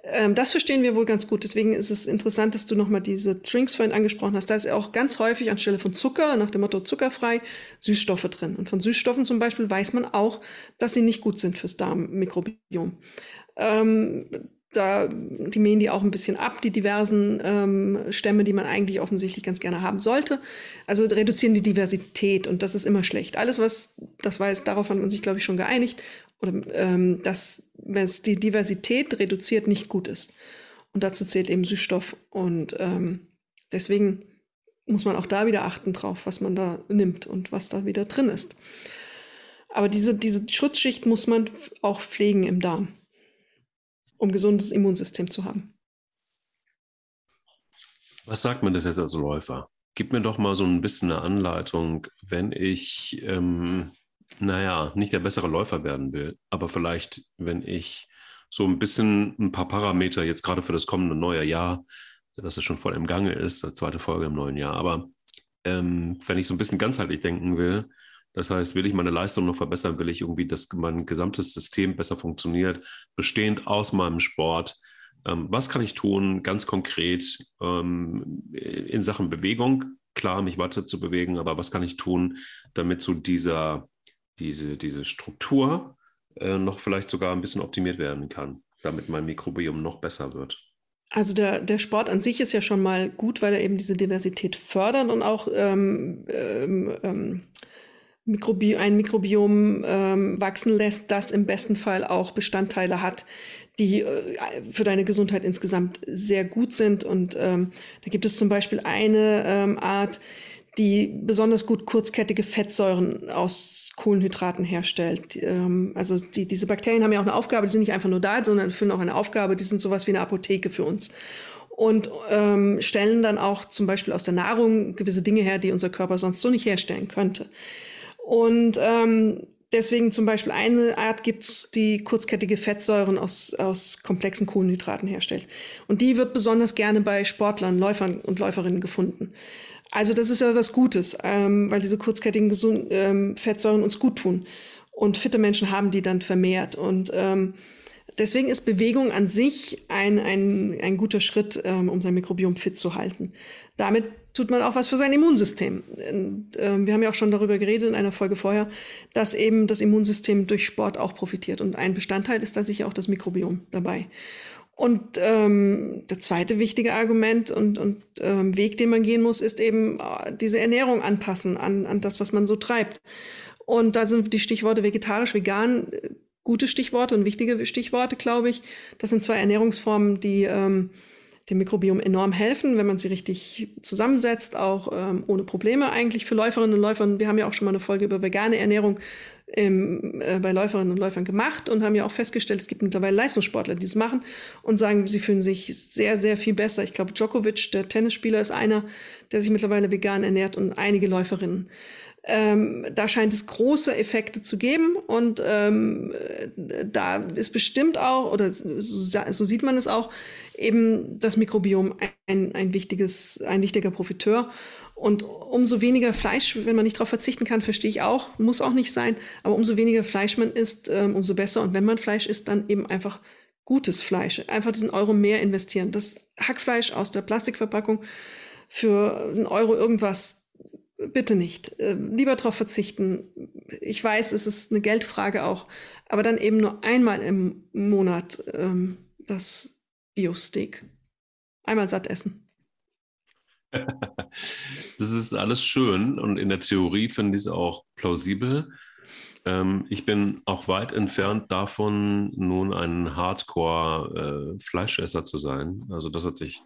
Ähm, das verstehen wir wohl ganz gut. Deswegen ist es interessant, dass du nochmal diese Drinks vorhin angesprochen hast. Da ist auch ganz häufig anstelle von Zucker, nach dem Motto zuckerfrei, Süßstoffe drin. Und von Süßstoffen zum Beispiel weiß man auch, dass sie nicht gut sind fürs Darmmikrobiom. Ähm, da, die mähen die auch ein bisschen ab, die diversen ähm, Stämme, die man eigentlich offensichtlich ganz gerne haben sollte. Also reduzieren die Diversität und das ist immer schlecht. Alles, was, das weiß, darauf hat man sich, glaube ich, schon geeinigt, oder ähm, dass, wenn es die Diversität reduziert, nicht gut ist. Und dazu zählt eben Süßstoff. Und ähm, deswegen muss man auch da wieder achten drauf, was man da nimmt und was da wieder drin ist. Aber diese, diese Schutzschicht muss man auch pflegen im Darm um gesundes Immunsystem zu haben. Was sagt man das jetzt als Läufer? Gib mir doch mal so ein bisschen eine Anleitung, wenn ich, ähm, naja, nicht der bessere Läufer werden will, aber vielleicht, wenn ich so ein bisschen ein paar Parameter jetzt gerade für das kommende neue Jahr, das es schon voll im Gange ist, zweite Folge im neuen Jahr, aber ähm, wenn ich so ein bisschen ganzheitlich denken will, das heißt, will ich meine Leistung noch verbessern, will ich irgendwie, dass mein gesamtes System besser funktioniert, bestehend aus meinem Sport. Ähm, was kann ich tun, ganz konkret ähm, in Sachen Bewegung? Klar, mich weiter zu bewegen, aber was kann ich tun, damit so dieser, diese, diese Struktur äh, noch vielleicht sogar ein bisschen optimiert werden kann, damit mein Mikrobiom noch besser wird? Also der, der Sport an sich ist ja schon mal gut, weil er eben diese Diversität fördert und auch ähm, ähm, ähm Mikrobi ein Mikrobiom ähm, wachsen lässt, das im besten Fall auch Bestandteile hat, die äh, für deine Gesundheit insgesamt sehr gut sind. Und ähm, da gibt es zum Beispiel eine ähm, Art, die besonders gut kurzkettige Fettsäuren aus Kohlenhydraten herstellt. Ähm, also die, diese Bakterien haben ja auch eine Aufgabe, die sind nicht einfach nur da, sondern erfüllen auch eine Aufgabe, die sind sowas wie eine Apotheke für uns. Und ähm, stellen dann auch zum Beispiel aus der Nahrung gewisse Dinge her, die unser Körper sonst so nicht herstellen könnte. Und ähm, deswegen zum Beispiel eine Art gibt es, die kurzkettige Fettsäuren aus, aus komplexen Kohlenhydraten herstellt. Und die wird besonders gerne bei Sportlern, Läufern und Läuferinnen gefunden. Also das ist ja was Gutes, ähm, weil diese kurzkettigen Gesund ähm, Fettsäuren uns gut tun. Und fitte Menschen haben die dann vermehrt. Und ähm, deswegen ist Bewegung an sich ein, ein, ein guter Schritt, ähm, um sein Mikrobiom fit zu halten. Damit tut man auch was für sein Immunsystem. Und, äh, wir haben ja auch schon darüber geredet in einer Folge vorher, dass eben das Immunsystem durch Sport auch profitiert. Und ein Bestandteil ist da sicher auch das Mikrobiom dabei. Und ähm, der zweite wichtige Argument und, und ähm, Weg, den man gehen muss, ist eben äh, diese Ernährung anpassen an, an das, was man so treibt. Und da sind die Stichworte vegetarisch, vegan äh, gute Stichworte und wichtige Stichworte, glaube ich. Das sind zwei Ernährungsformen, die ähm, dem Mikrobiom enorm helfen, wenn man sie richtig zusammensetzt, auch ähm, ohne Probleme eigentlich für Läuferinnen und Läufer. Wir haben ja auch schon mal eine Folge über vegane Ernährung im, äh, bei Läuferinnen und Läufern gemacht und haben ja auch festgestellt, es gibt mittlerweile Leistungssportler, die es machen und sagen, sie fühlen sich sehr, sehr viel besser. Ich glaube, Djokovic, der Tennisspieler, ist einer, der sich mittlerweile vegan ernährt und einige Läuferinnen. Ähm, da scheint es große Effekte zu geben und ähm, da ist bestimmt auch, oder so, so, sieht man es auch, eben das Mikrobiom ein, ein, wichtiges, ein wichtiger Profiteur. Und umso weniger Fleisch, wenn man nicht darauf verzichten kann, verstehe ich auch, muss auch nicht sein, aber umso weniger Fleisch man isst, ähm, umso besser. Und wenn man Fleisch isst, dann eben einfach gutes Fleisch. Einfach diesen Euro mehr investieren. Das Hackfleisch aus der Plastikverpackung für einen Euro irgendwas, bitte nicht. Äh, lieber darauf verzichten. Ich weiß, es ist eine Geldfrage auch, aber dann eben nur einmal im Monat ähm, das Bio-Steak. Einmal satt essen. das ist alles schön und in der Theorie finde ich es auch plausibel. Ähm, ich bin auch weit entfernt davon, nun ein Hardcore-Fleischesser äh, zu sein. Also das hat sich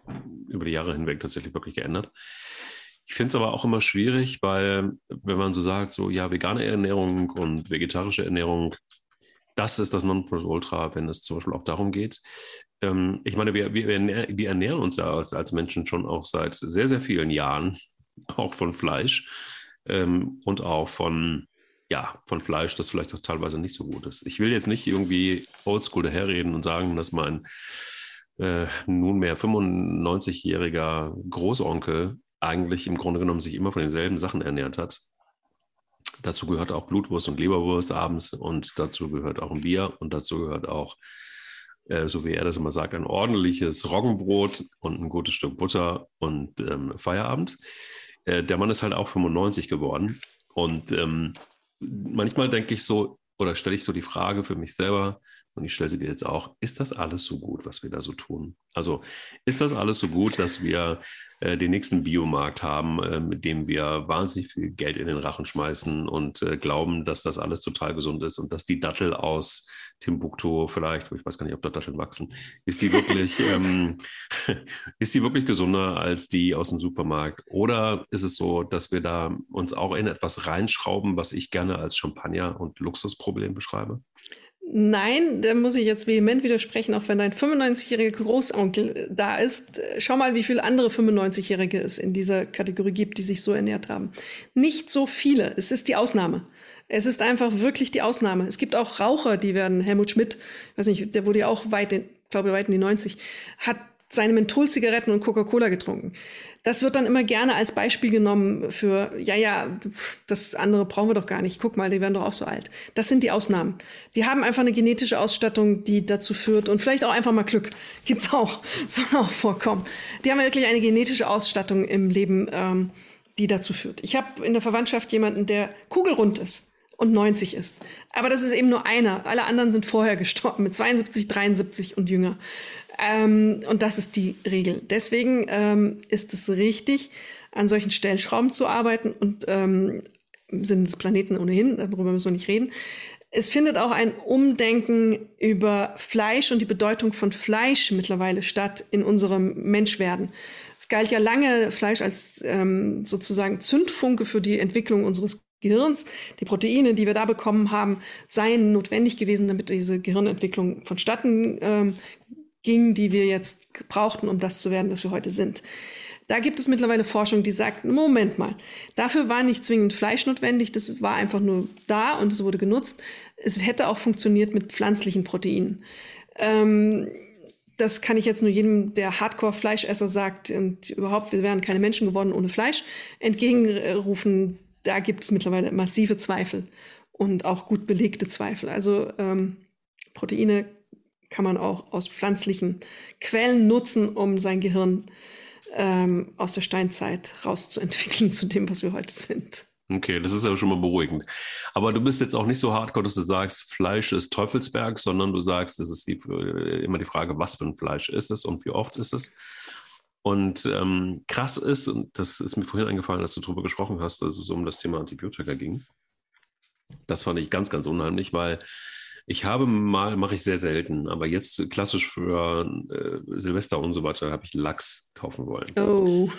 über die Jahre hinweg tatsächlich wirklich geändert. Ich finde es aber auch immer schwierig, weil wenn man so sagt, so ja, vegane Ernährung und vegetarische Ernährung, das ist das Nonplusultra, wenn es zum Beispiel auch darum geht. Ähm, ich meine, wir, wir, wir ernähren uns ja als, als Menschen schon auch seit sehr, sehr vielen Jahren auch von Fleisch ähm, und auch von, ja, von Fleisch, das vielleicht auch teilweise nicht so gut ist. Ich will jetzt nicht irgendwie oldschool daherreden und sagen, dass mein äh, nunmehr 95-jähriger Großonkel eigentlich im Grunde genommen sich immer von denselben Sachen ernährt hat. Dazu gehört auch Blutwurst und Leberwurst abends und dazu gehört auch ein Bier und dazu gehört auch, äh, so wie er das immer sagt, ein ordentliches Roggenbrot und ein gutes Stück Butter und ähm, Feierabend. Äh, der Mann ist halt auch 95 geworden und ähm, manchmal denke ich so oder stelle ich so die Frage für mich selber, und ich stelle sie dir jetzt auch, ist das alles so gut, was wir da so tun? Also ist das alles so gut, dass wir äh, den nächsten Biomarkt haben, äh, mit dem wir wahnsinnig viel Geld in den Rachen schmeißen und äh, glauben, dass das alles total gesund ist und dass die Dattel aus Timbuktu vielleicht, ich weiß gar nicht, ob da Datteln wachsen, ist die wirklich, ähm, ist die wirklich gesunder als die aus dem Supermarkt? Oder ist es so, dass wir da uns auch in etwas reinschrauben, was ich gerne als Champagner- und Luxusproblem beschreibe? Nein, da muss ich jetzt vehement widersprechen, auch wenn dein 95-jähriger Großonkel da ist. Schau mal, wie viele andere 95-Jährige es in dieser Kategorie gibt, die sich so ernährt haben. Nicht so viele. Es ist die Ausnahme. Es ist einfach wirklich die Ausnahme. Es gibt auch Raucher, die werden, Helmut Schmidt, weiß nicht, der wurde ja auch weit, in, glaube weit in die 90, hat seine Mentholzigaretten und Coca-Cola getrunken. Das wird dann immer gerne als Beispiel genommen für, ja, ja, das andere brauchen wir doch gar nicht. Guck mal, die werden doch auch so alt. Das sind die Ausnahmen. Die haben einfach eine genetische Ausstattung, die dazu führt und vielleicht auch einfach mal Glück. Gibt's auch, soll auch vorkommen. Die haben wirklich eine genetische Ausstattung im Leben, ähm, die dazu führt. Ich habe in der Verwandtschaft jemanden, der kugelrund ist und 90 ist. Aber das ist eben nur einer. Alle anderen sind vorher gestorben mit 72, 73 und jünger. Ähm, und das ist die Regel. Deswegen ähm, ist es richtig, an solchen Stellschrauben zu arbeiten und ähm, im Sinne des Planeten ohnehin, darüber müssen wir nicht reden. Es findet auch ein Umdenken über Fleisch und die Bedeutung von Fleisch mittlerweile statt in unserem Menschwerden. Es galt ja lange Fleisch als ähm, sozusagen Zündfunke für die Entwicklung unseres Gehirns. Die Proteine, die wir da bekommen haben, seien notwendig gewesen, damit diese Gehirnentwicklung vonstatten ähm, ging, die wir jetzt brauchten, um das zu werden, was wir heute sind. Da gibt es mittlerweile Forschung, die sagt, Moment mal, dafür war nicht zwingend Fleisch notwendig, das war einfach nur da und es wurde genutzt. Es hätte auch funktioniert mit pflanzlichen Proteinen. Ähm, das kann ich jetzt nur jedem, der Hardcore-Fleischesser sagt und überhaupt, wir wären keine Menschen geworden ohne Fleisch, entgegenrufen, da gibt es mittlerweile massive Zweifel und auch gut belegte Zweifel. Also ähm, Proteine kann man auch aus pflanzlichen Quellen nutzen, um sein Gehirn ähm, aus der Steinzeit rauszuentwickeln zu dem, was wir heute sind. Okay, das ist ja schon mal beruhigend. Aber du bist jetzt auch nicht so hardcore, dass du sagst, Fleisch ist Teufelsberg, sondern du sagst, es ist die, äh, immer die Frage, was für ein Fleisch ist es und wie oft ist es. Und ähm, krass ist, und das ist mir vorhin eingefallen, als du darüber gesprochen hast, dass es um das Thema Antibiotika ging. Das fand ich ganz, ganz unheimlich, weil ich habe mal, mache ich sehr selten, aber jetzt klassisch für äh, Silvester und so weiter habe ich Lachs kaufen wollen. Oh.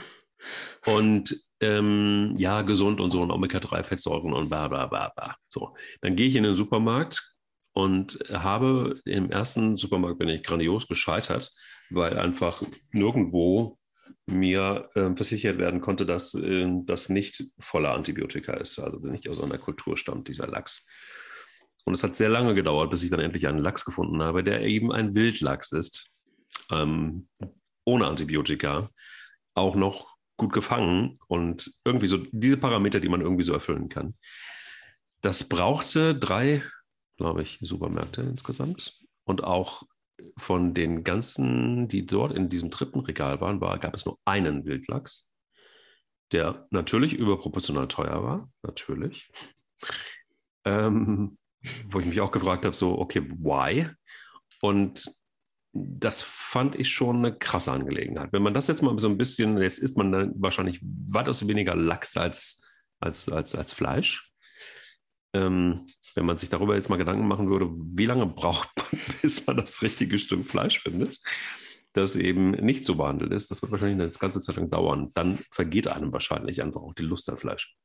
Und ähm, ja, gesund und so und Omega-3-Fettsäuren und bla bla bla bla. So, dann gehe ich in den Supermarkt und habe im ersten Supermarkt bin ich grandios gescheitert, weil einfach nirgendwo mir äh, versichert werden konnte, dass äh, das nicht voller Antibiotika ist, also nicht aus einer Kultur stammt, dieser Lachs. Und es hat sehr lange gedauert, bis ich dann endlich einen Lachs gefunden habe, der eben ein Wildlachs ist, ähm, ohne Antibiotika, auch noch gut gefangen und irgendwie so diese Parameter, die man irgendwie so erfüllen kann. Das brauchte drei, glaube ich, Supermärkte insgesamt. Und auch von den ganzen, die dort in diesem dritten Regal waren, war, gab es nur einen Wildlachs, der natürlich überproportional teuer war, natürlich. Ähm, wo ich mich auch gefragt habe, so, okay, why? Und das fand ich schon eine krasse Angelegenheit. Wenn man das jetzt mal so ein bisschen, jetzt isst man dann wahrscheinlich weitaus weniger Lachs als, als, als, als Fleisch. Ähm, wenn man sich darüber jetzt mal Gedanken machen würde, wie lange braucht man, bis man das richtige Stück Fleisch findet, das eben nicht so behandelt ist, das wird wahrscheinlich eine ganze Zeit lang dauern. Dann vergeht einem wahrscheinlich einfach auch die Lust an Fleisch.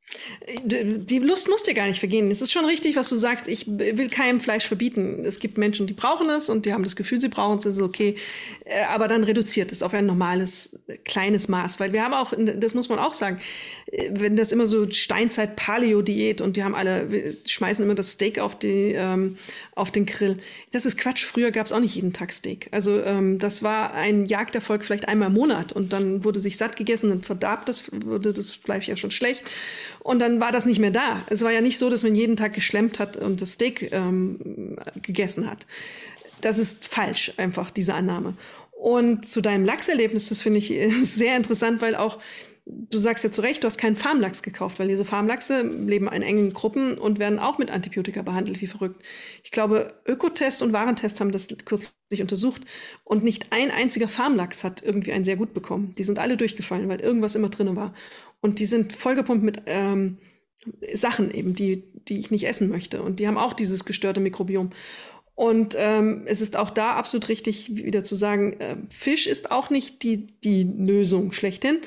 Die Lust muss dir gar nicht vergehen. Es ist schon richtig, was du sagst. Ich will keinem Fleisch verbieten. Es gibt Menschen, die brauchen es und die haben das Gefühl, sie brauchen es, das ist okay. Äh, aber dann reduziert es auf ein normales, kleines Maß. Weil wir haben auch, das muss man auch sagen, äh, wenn das immer so Steinzeit-Paleo-Diät und die haben alle, schmeißen immer das Steak auf, die, ähm, auf den Grill. Das ist Quatsch. Früher gab es auch nicht jeden Tag Steak. Also ähm, das war ein Jagderfolg vielleicht einmal im Monat und dann wurde sich satt gegessen, dann verdarb das, wurde das Fleisch ja schon schlecht und dann war das nicht mehr da. Es war ja nicht so, dass man jeden Tag geschlemmt hat und das Steak ähm, gegessen hat. Das ist falsch, einfach diese Annahme. Und zu deinem Lachserlebnis, das finde ich sehr interessant, weil auch du sagst ja zu Recht, du hast keinen Farmlachs gekauft, weil diese Farmlachse leben in engen Gruppen und werden auch mit Antibiotika behandelt, wie verrückt. Ich glaube, Ökotest und Warentest haben das kürzlich untersucht und nicht ein einziger Farmlachs hat irgendwie einen sehr gut bekommen. Die sind alle durchgefallen, weil irgendwas immer drin war. Und die sind vollgepumpt mit ähm, Sachen eben, die, die ich nicht essen möchte. Und die haben auch dieses gestörte Mikrobiom. Und ähm, es ist auch da absolut richtig, wieder zu sagen, äh, Fisch ist auch nicht die, die Lösung schlechthin,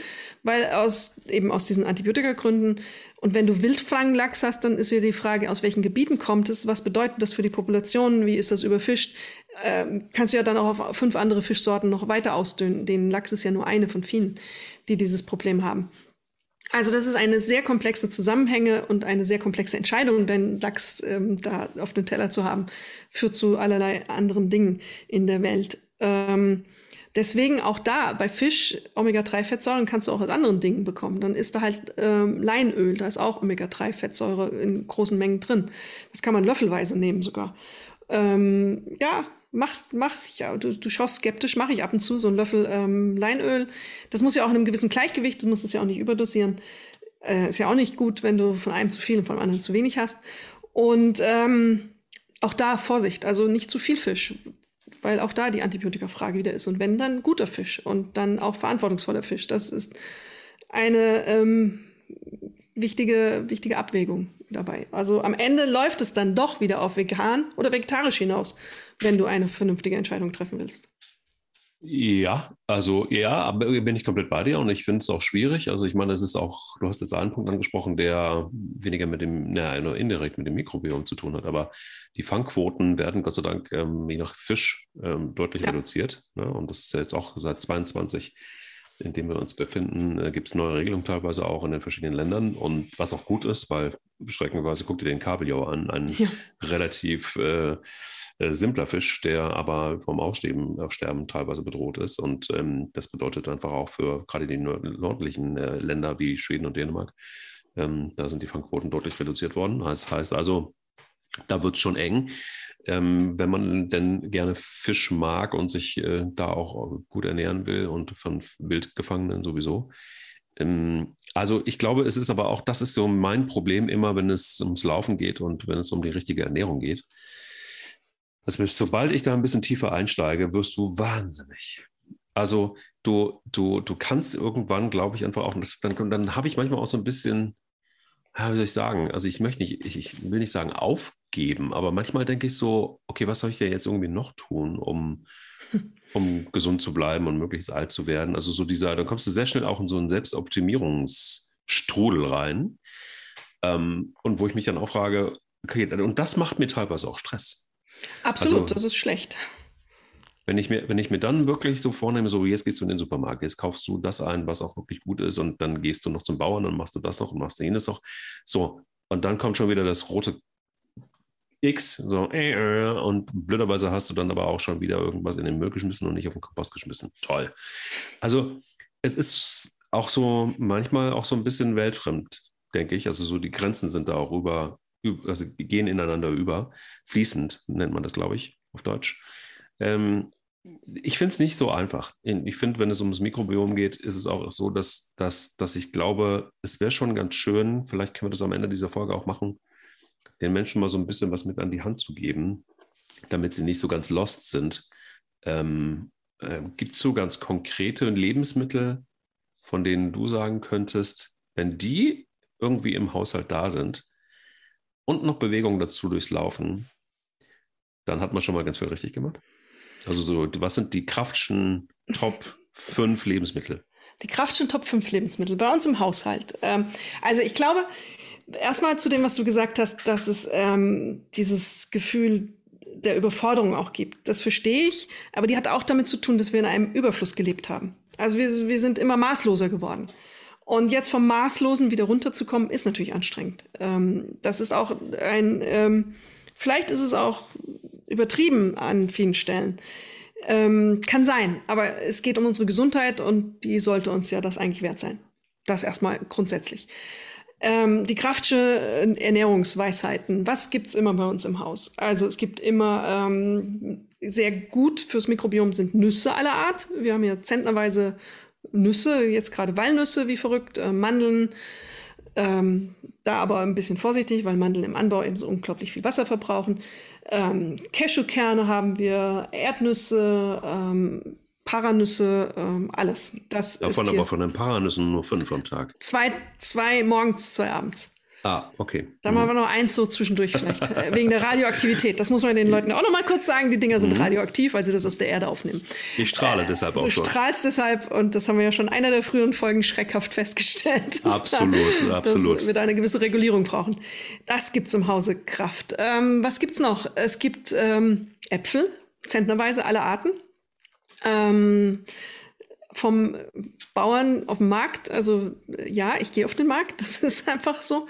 weil aus eben aus diesen Antibiotikagründen und wenn du Wildfanglachs hast, dann ist wieder die Frage, aus welchen Gebieten kommt es, was bedeutet das für die Population, wie ist das überfischt? Ähm, kannst du ja dann auch auf fünf andere Fischsorten noch weiter ausdünnen. Den Lachs ist ja nur eine von vielen, die dieses Problem haben. Also das ist eine sehr komplexe Zusammenhänge und eine sehr komplexe Entscheidung, deinen Lachs ähm, da auf dem Teller zu haben, führt zu allerlei anderen Dingen in der Welt. Ähm, deswegen auch da bei Fisch Omega-3-Fettsäuren kannst du auch aus anderen Dingen bekommen. Dann ist da halt ähm, Leinöl, da ist auch Omega-3-Fettsäure in großen Mengen drin. Das kann man löffelweise nehmen sogar. Ähm, ja, mach, mach ja, du, du schaust skeptisch, mache ich ab und zu so einen Löffel ähm, Leinöl. Das muss ja auch in einem gewissen Gleichgewicht, du musst es ja auch nicht überdosieren. Äh, ist ja auch nicht gut, wenn du von einem zu viel und von anderen zu wenig hast. Und ähm, auch da Vorsicht, also nicht zu viel Fisch, weil auch da die Antibiotikafrage wieder ist. Und wenn, dann guter Fisch und dann auch verantwortungsvoller Fisch. Das ist eine ähm, wichtige, wichtige Abwägung dabei. Also am Ende läuft es dann doch wieder auf vegan oder vegetarisch hinaus, wenn du eine vernünftige Entscheidung treffen willst. Ja, also ja, aber bin ich komplett bei dir und ich finde es auch schwierig. Also ich meine, es ist auch, du hast jetzt einen Punkt angesprochen, der weniger mit dem, naja, nur indirekt mit dem Mikrobiom zu tun hat, aber die Fangquoten werden Gott sei Dank ähm, je nach Fisch ähm, deutlich ja. reduziert. Ne? Und das ist jetzt auch seit 22, in dem wir uns befinden, äh, gibt es neue Regelungen teilweise auch in den verschiedenen Ländern. Und was auch gut ist, weil streckenweise guck dir den Kabeljau an, ein ja. relativ äh, äh, simpler Fisch, der aber vom Aussterben, Aussterben teilweise bedroht ist. Und ähm, das bedeutet einfach auch für gerade die nördlichen äh, Länder wie Schweden und Dänemark, ähm, da sind die Fangquoten deutlich reduziert worden. Das heißt also, da wird es schon eng. Ähm, wenn man denn gerne Fisch mag und sich äh, da auch gut ernähren will und von Wildgefangenen sowieso. Ähm, also ich glaube, es ist aber auch, das ist so mein Problem immer, wenn es ums Laufen geht und wenn es um die richtige Ernährung geht. Also sobald ich da ein bisschen tiefer einsteige, wirst du wahnsinnig. Also du, du, du kannst irgendwann, glaube ich, einfach auch, das, dann, dann habe ich manchmal auch so ein bisschen, ja, wie soll ich sagen, also ich möchte nicht, ich, ich, will nicht sagen aufgeben, aber manchmal denke ich so, okay, was soll ich denn jetzt irgendwie noch tun, um, um gesund zu bleiben und möglichst alt zu werden? Also so dieser, dann kommst du sehr schnell auch in so einen Selbstoptimierungsstrudel rein. Ähm, und wo ich mich dann auch frage, okay, und das macht mir teilweise auch Stress. Absolut, also, das ist schlecht. Wenn ich, mir, wenn ich mir dann wirklich so vornehme, so jetzt gehst du in den Supermarkt, jetzt kaufst du das ein, was auch wirklich gut ist und dann gehst du noch zum Bauern und machst du das noch und machst du jenes noch. So, und dann kommt schon wieder das rote X, so, äh, und blöderweise hast du dann aber auch schon wieder irgendwas in den Müll geschmissen und nicht auf den Kompost geschmissen. Toll. Also, es ist auch so manchmal auch so ein bisschen weltfremd, denke ich. Also, so die Grenzen sind da auch über, also gehen ineinander über. Fließend nennt man das, glaube ich, auf Deutsch. Ähm, ich finde es nicht so einfach. Ich finde, wenn es ums Mikrobiom geht, ist es auch so, dass, dass, dass ich glaube, es wäre schon ganz schön, vielleicht können wir das am Ende dieser Folge auch machen, den Menschen mal so ein bisschen was mit an die Hand zu geben, damit sie nicht so ganz lost sind. Ähm, äh, Gibt es so ganz konkrete Lebensmittel, von denen du sagen könntest, wenn die irgendwie im Haushalt da sind, und noch Bewegung dazu durchs Laufen, dann hat man schon mal ganz viel richtig gemacht. Also so, was sind die Kraftschen Top 5 Lebensmittel? Die Kraftschen Top 5 Lebensmittel bei uns im Haushalt. Ähm, also ich glaube, erstmal zu dem, was du gesagt hast, dass es ähm, dieses Gefühl der Überforderung auch gibt. Das verstehe ich, aber die hat auch damit zu tun, dass wir in einem Überfluss gelebt haben. Also wir, wir sind immer maßloser geworden. Und jetzt vom Maßlosen wieder runterzukommen, ist natürlich anstrengend. Ähm, das ist auch ein, ähm, vielleicht ist es auch übertrieben an vielen Stellen. Ähm, kann sein, aber es geht um unsere Gesundheit und die sollte uns ja das eigentlich wert sein. Das erstmal grundsätzlich. Ähm, die Kraftsche Ernährungsweisheiten, was gibt's immer bei uns im Haus? Also es gibt immer ähm, sehr gut fürs Mikrobiom sind Nüsse aller Art. Wir haben ja zentnerweise Nüsse, jetzt gerade Walnüsse wie verrückt, äh, Mandeln. Ähm, da aber ein bisschen vorsichtig, weil Mandeln im Anbau eben so unglaublich viel Wasser verbrauchen. Ähm, Cashewkerne haben wir, Erdnüsse, ähm, Paranüsse, ähm, alles. Das Davon aber von den Paranüssen nur fünf am Tag. Zwei, zwei morgens, zwei abends. Ah, okay. Da machen wir noch eins so zwischendurch vielleicht, äh, wegen der Radioaktivität. Das muss man den Leuten auch noch mal kurz sagen. Die Dinger sind mhm. radioaktiv, weil sie das aus der Erde aufnehmen. Ich strahle äh, deshalb auch schon. Du strahlst deshalb, und das haben wir ja schon in einer der früheren Folgen schreckhaft festgestellt. Absolut, da, absolut. Dass wir da eine gewisse Regulierung brauchen. Das gibt es im Hause Kraft. Ähm, was es noch? Es gibt ähm, Äpfel, zentnerweise alle Arten. Ähm, vom Bauern auf dem Markt. Also ja, ich gehe auf den Markt, das ist einfach so.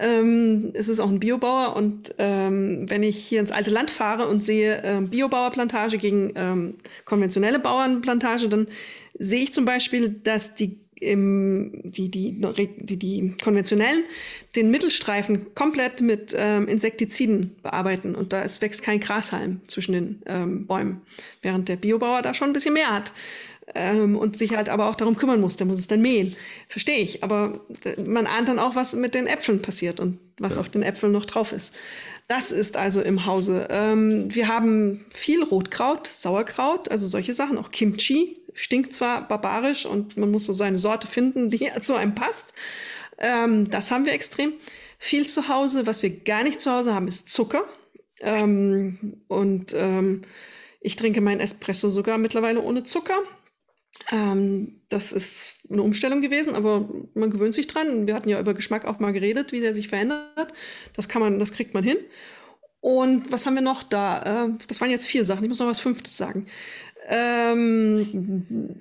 Ähm, es ist auch ein Biobauer und ähm, wenn ich hier ins alte Land fahre und sehe ähm, Biobauerplantage gegen ähm, konventionelle Bauernplantage, dann sehe ich zum Beispiel, dass die, im, die, die, die, die konventionellen den Mittelstreifen komplett mit ähm, Insektiziden bearbeiten und da ist, wächst kein Grashalm zwischen den ähm, Bäumen, während der Biobauer da schon ein bisschen mehr hat. Ähm, und sich halt aber auch darum kümmern muss. Der muss es dann mähen. Verstehe ich. Aber man ahnt dann auch, was mit den Äpfeln passiert und was ja. auf den Äpfeln noch drauf ist. Das ist also im Hause. Ähm, wir haben viel Rotkraut, Sauerkraut, also solche Sachen, auch Kimchi. Stinkt zwar barbarisch und man muss so seine Sorte finden, die zu einem passt. Ähm, das haben wir extrem viel zu Hause. Was wir gar nicht zu Hause haben, ist Zucker. Ähm, und ähm, ich trinke meinen Espresso sogar mittlerweile ohne Zucker. Ähm, das ist eine Umstellung gewesen, aber man gewöhnt sich dran. Wir hatten ja über Geschmack auch mal geredet, wie der sich verändert. Das kann man, das kriegt man hin. Und was haben wir noch da? Äh, das waren jetzt vier Sachen. Ich muss noch was Fünftes sagen. Ähm,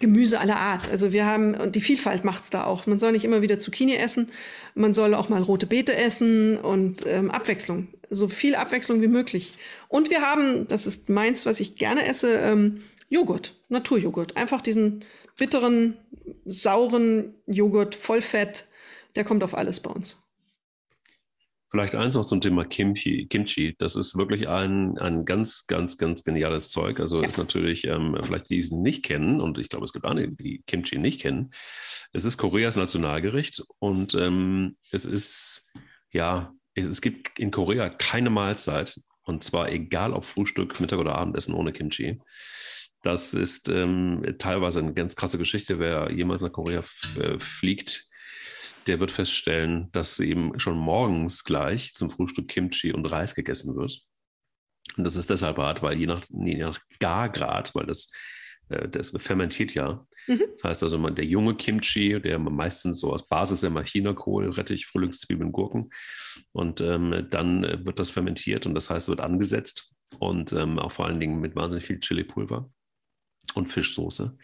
Gemüse aller Art. Also wir haben, und die Vielfalt macht es da auch. Man soll nicht immer wieder Zucchini essen, man soll auch mal rote Beete essen und ähm, Abwechslung. So viel Abwechslung wie möglich. Und wir haben, das ist meins, was ich gerne esse, ähm, Joghurt, Naturjoghurt. Einfach diesen bitteren, sauren Joghurt, Vollfett, der kommt auf alles bei uns. Vielleicht eins noch zum Thema Kimchi. Kimchi, das ist wirklich ein, ein ganz, ganz, ganz geniales Zeug. Also ja. ist natürlich, ähm, vielleicht die es nicht kennen, und ich glaube, es gibt einige, die Kimchi nicht kennen. Es ist Koreas Nationalgericht und ähm, es ist, ja, es, es gibt in Korea keine Mahlzeit, und zwar egal ob Frühstück, Mittag oder Abendessen ohne Kimchi. Das ist ähm, teilweise eine ganz krasse Geschichte. Wer jemals nach Korea äh, fliegt, der wird feststellen, dass eben schon morgens gleich zum Frühstück Kimchi und Reis gegessen wird. Und das ist deshalb hart, weil je nach, je nach Gargrad, weil das, äh, das fermentiert ja. Mhm. Das heißt also, man, der junge Kimchi, der meistens so aus Basis immer Chinakohl, Rettich, Frühlingszwiebeln, Gurken. Und ähm, dann äh, wird das fermentiert und das heißt, es wird angesetzt und ähm, auch vor allen Dingen mit wahnsinnig viel Chili-Pulver und Fischsoße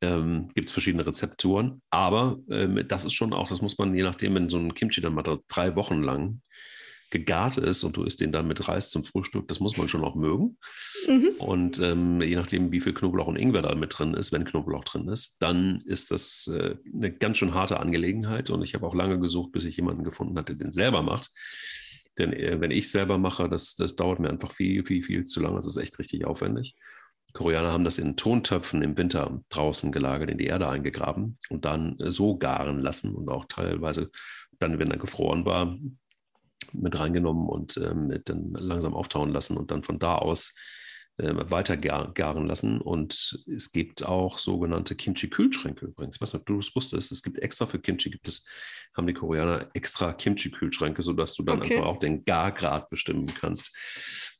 ähm, gibt es verschiedene Rezepturen. Aber ähm, das ist schon auch, das muss man je nachdem, wenn so ein Kimchi dann mal drei Wochen lang gegart ist und du isst den dann mit Reis zum Frühstück, das muss man schon auch mögen. Mhm. Und ähm, je nachdem, wie viel Knoblauch und Ingwer da mit drin ist, wenn Knoblauch drin ist, dann ist das äh, eine ganz schön harte Angelegenheit. Und ich habe auch lange gesucht, bis ich jemanden gefunden hatte, der den selber macht. Denn äh, wenn ich selber mache, das, das dauert mir einfach viel, viel, viel zu lange. Das ist echt richtig aufwendig. Koreaner haben das in Tontöpfen im Winter draußen gelagert, in die Erde eingegraben und dann so garen lassen und auch teilweise dann, wenn er gefroren war, mit reingenommen und ähm, dann langsam auftauen lassen und dann von da aus äh, weiter gar, garen lassen. Und es gibt auch sogenannte Kimchi-Kühlschränke übrigens. Ich weiß nicht, ob du es wusstest. Es gibt extra für Kimchi, gibt es, haben die Koreaner extra Kimchi-Kühlschränke, sodass du dann okay. einfach auch den Gargrad bestimmen kannst.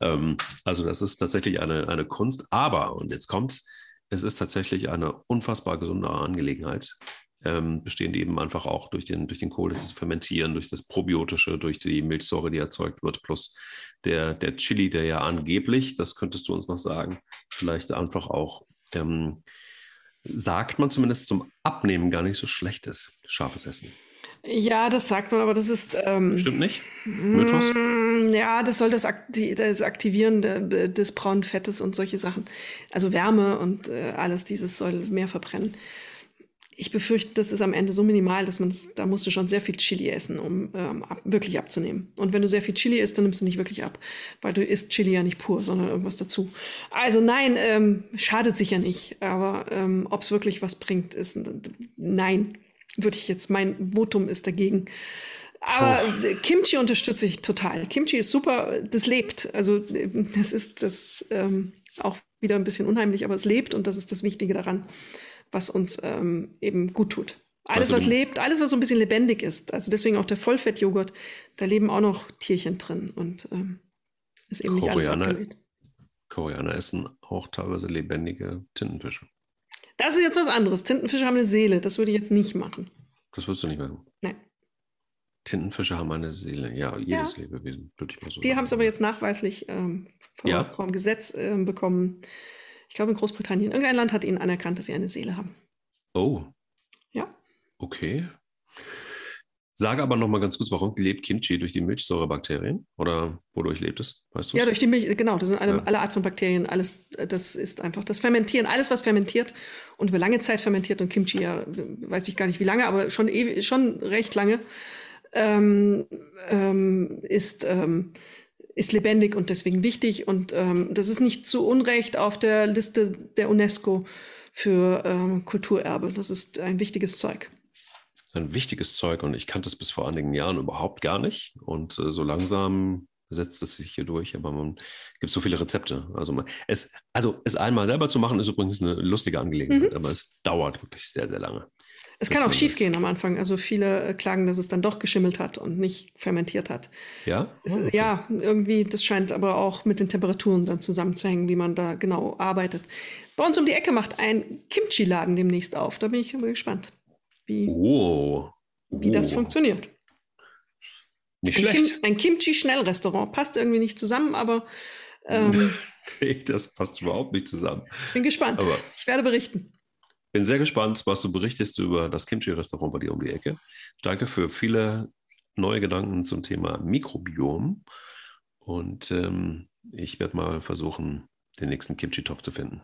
Ähm, also das ist tatsächlich eine, eine Kunst. Aber, und jetzt kommt's, es ist tatsächlich eine unfassbar gesunde Angelegenheit ähm, bestehen die eben einfach auch durch den, durch den Kohl, durch das Fermentieren, durch das Probiotische, durch die Milchsäure, die erzeugt wird, plus der, der Chili, der ja angeblich, das könntest du uns noch sagen, vielleicht einfach auch, ähm, sagt man zumindest zum Abnehmen gar nicht so schlecht ist, scharfes Essen. Ja, das sagt man, aber das ist. Ähm, Stimmt nicht? Mythos? Mm, ja, das soll das, Akti das Aktivieren de, des braunen Fettes und solche Sachen. Also Wärme und äh, alles dieses soll mehr verbrennen ich befürchte, das ist am Ende so minimal, dass man da musst du schon sehr viel Chili essen, um ähm, ab, wirklich abzunehmen. Und wenn du sehr viel Chili isst, dann nimmst du nicht wirklich ab, weil du isst Chili ja nicht pur, sondern irgendwas dazu. Also nein, ähm, schadet sicher nicht, aber ähm, ob es wirklich was bringt, ist nein, würde ich jetzt, mein Votum ist dagegen. Aber oh. Kimchi unterstütze ich total. Kimchi ist super, das lebt. Also das ist das ähm, auch wieder ein bisschen unheimlich, aber es lebt und das ist das Wichtige daran was uns ähm, eben gut tut. Alles, also, was lebt, alles, was so ein bisschen lebendig ist. Also deswegen auch der Vollfettjoghurt, da leben auch noch Tierchen drin und ähm, ist eben nicht alles abgemäht. Koreaner essen auch teilweise lebendige Tintenfische. Das ist jetzt was anderes. Tintenfische haben eine Seele. Das würde ich jetzt nicht machen. Das wirst du nicht machen. Nein. Tintenfische haben eine Seele. Ja, jedes ja. Lebewesen, würde ich mal so Die haben es aber jetzt nachweislich ähm, vom, ja. vom, Gesetz äh, bekommen, ich glaube in Großbritannien, irgendein Land hat ihnen anerkannt, dass sie eine Seele haben. Oh. Ja. Okay. Sage aber noch mal ganz kurz, warum lebt Kimchi durch die Milchsäurebakterien? Oder wodurch lebt es? Weißt du? Ja, durch die Milch, genau. Das sind alle, ja. alle Art von Bakterien. Alles, das ist einfach das Fermentieren. Alles, was fermentiert und über lange Zeit fermentiert und Kimchi, ja, weiß ich gar nicht wie lange, aber schon, schon recht lange, ähm, ähm, ist, ähm, ist lebendig und deswegen wichtig. Und ähm, das ist nicht zu Unrecht auf der Liste der UNESCO für ähm, Kulturerbe. Das ist ein wichtiges Zeug. Ein wichtiges Zeug und ich kannte es bis vor einigen Jahren überhaupt gar nicht. Und äh, so langsam setzt es sich hier durch, aber man gibt so viele Rezepte. Also, man, es, also es einmal selber zu machen, ist übrigens eine lustige Angelegenheit, mhm. aber es dauert wirklich sehr, sehr lange. Es kann auch schief gehen am Anfang. Also viele äh, klagen, dass es dann doch geschimmelt hat und nicht fermentiert hat. Ja? Es, oh, okay. Ja, irgendwie, das scheint aber auch mit den Temperaturen dann zusammenzuhängen, wie man da genau arbeitet. Bei uns um die Ecke macht ein Kimchi-Laden demnächst auf. Da bin ich gespannt, wie, oh. Oh. wie das funktioniert. Nicht ein schlecht. Kim, ein Kimchi-Schnellrestaurant. Passt irgendwie nicht zusammen, aber. Ähm, das passt überhaupt nicht zusammen. Bin gespannt. Aber ich werde berichten. Bin sehr gespannt, was du berichtest über das Kimchi-Restaurant bei dir um die Ecke. Danke für viele neue Gedanken zum Thema Mikrobiom. Und ähm, ich werde mal versuchen, den nächsten Kimchi-Topf zu finden.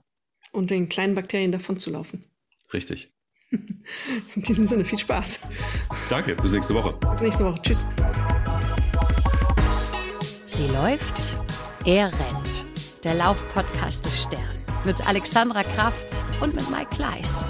Und den kleinen Bakterien davon zu laufen. Richtig. In diesem Sinne, viel Spaß. Danke, bis nächste Woche. Bis nächste Woche. Tschüss. Sie läuft, er rennt. Der Laufpodcast des Stern. Mit Alexandra Kraft und mit Mike Kleiss.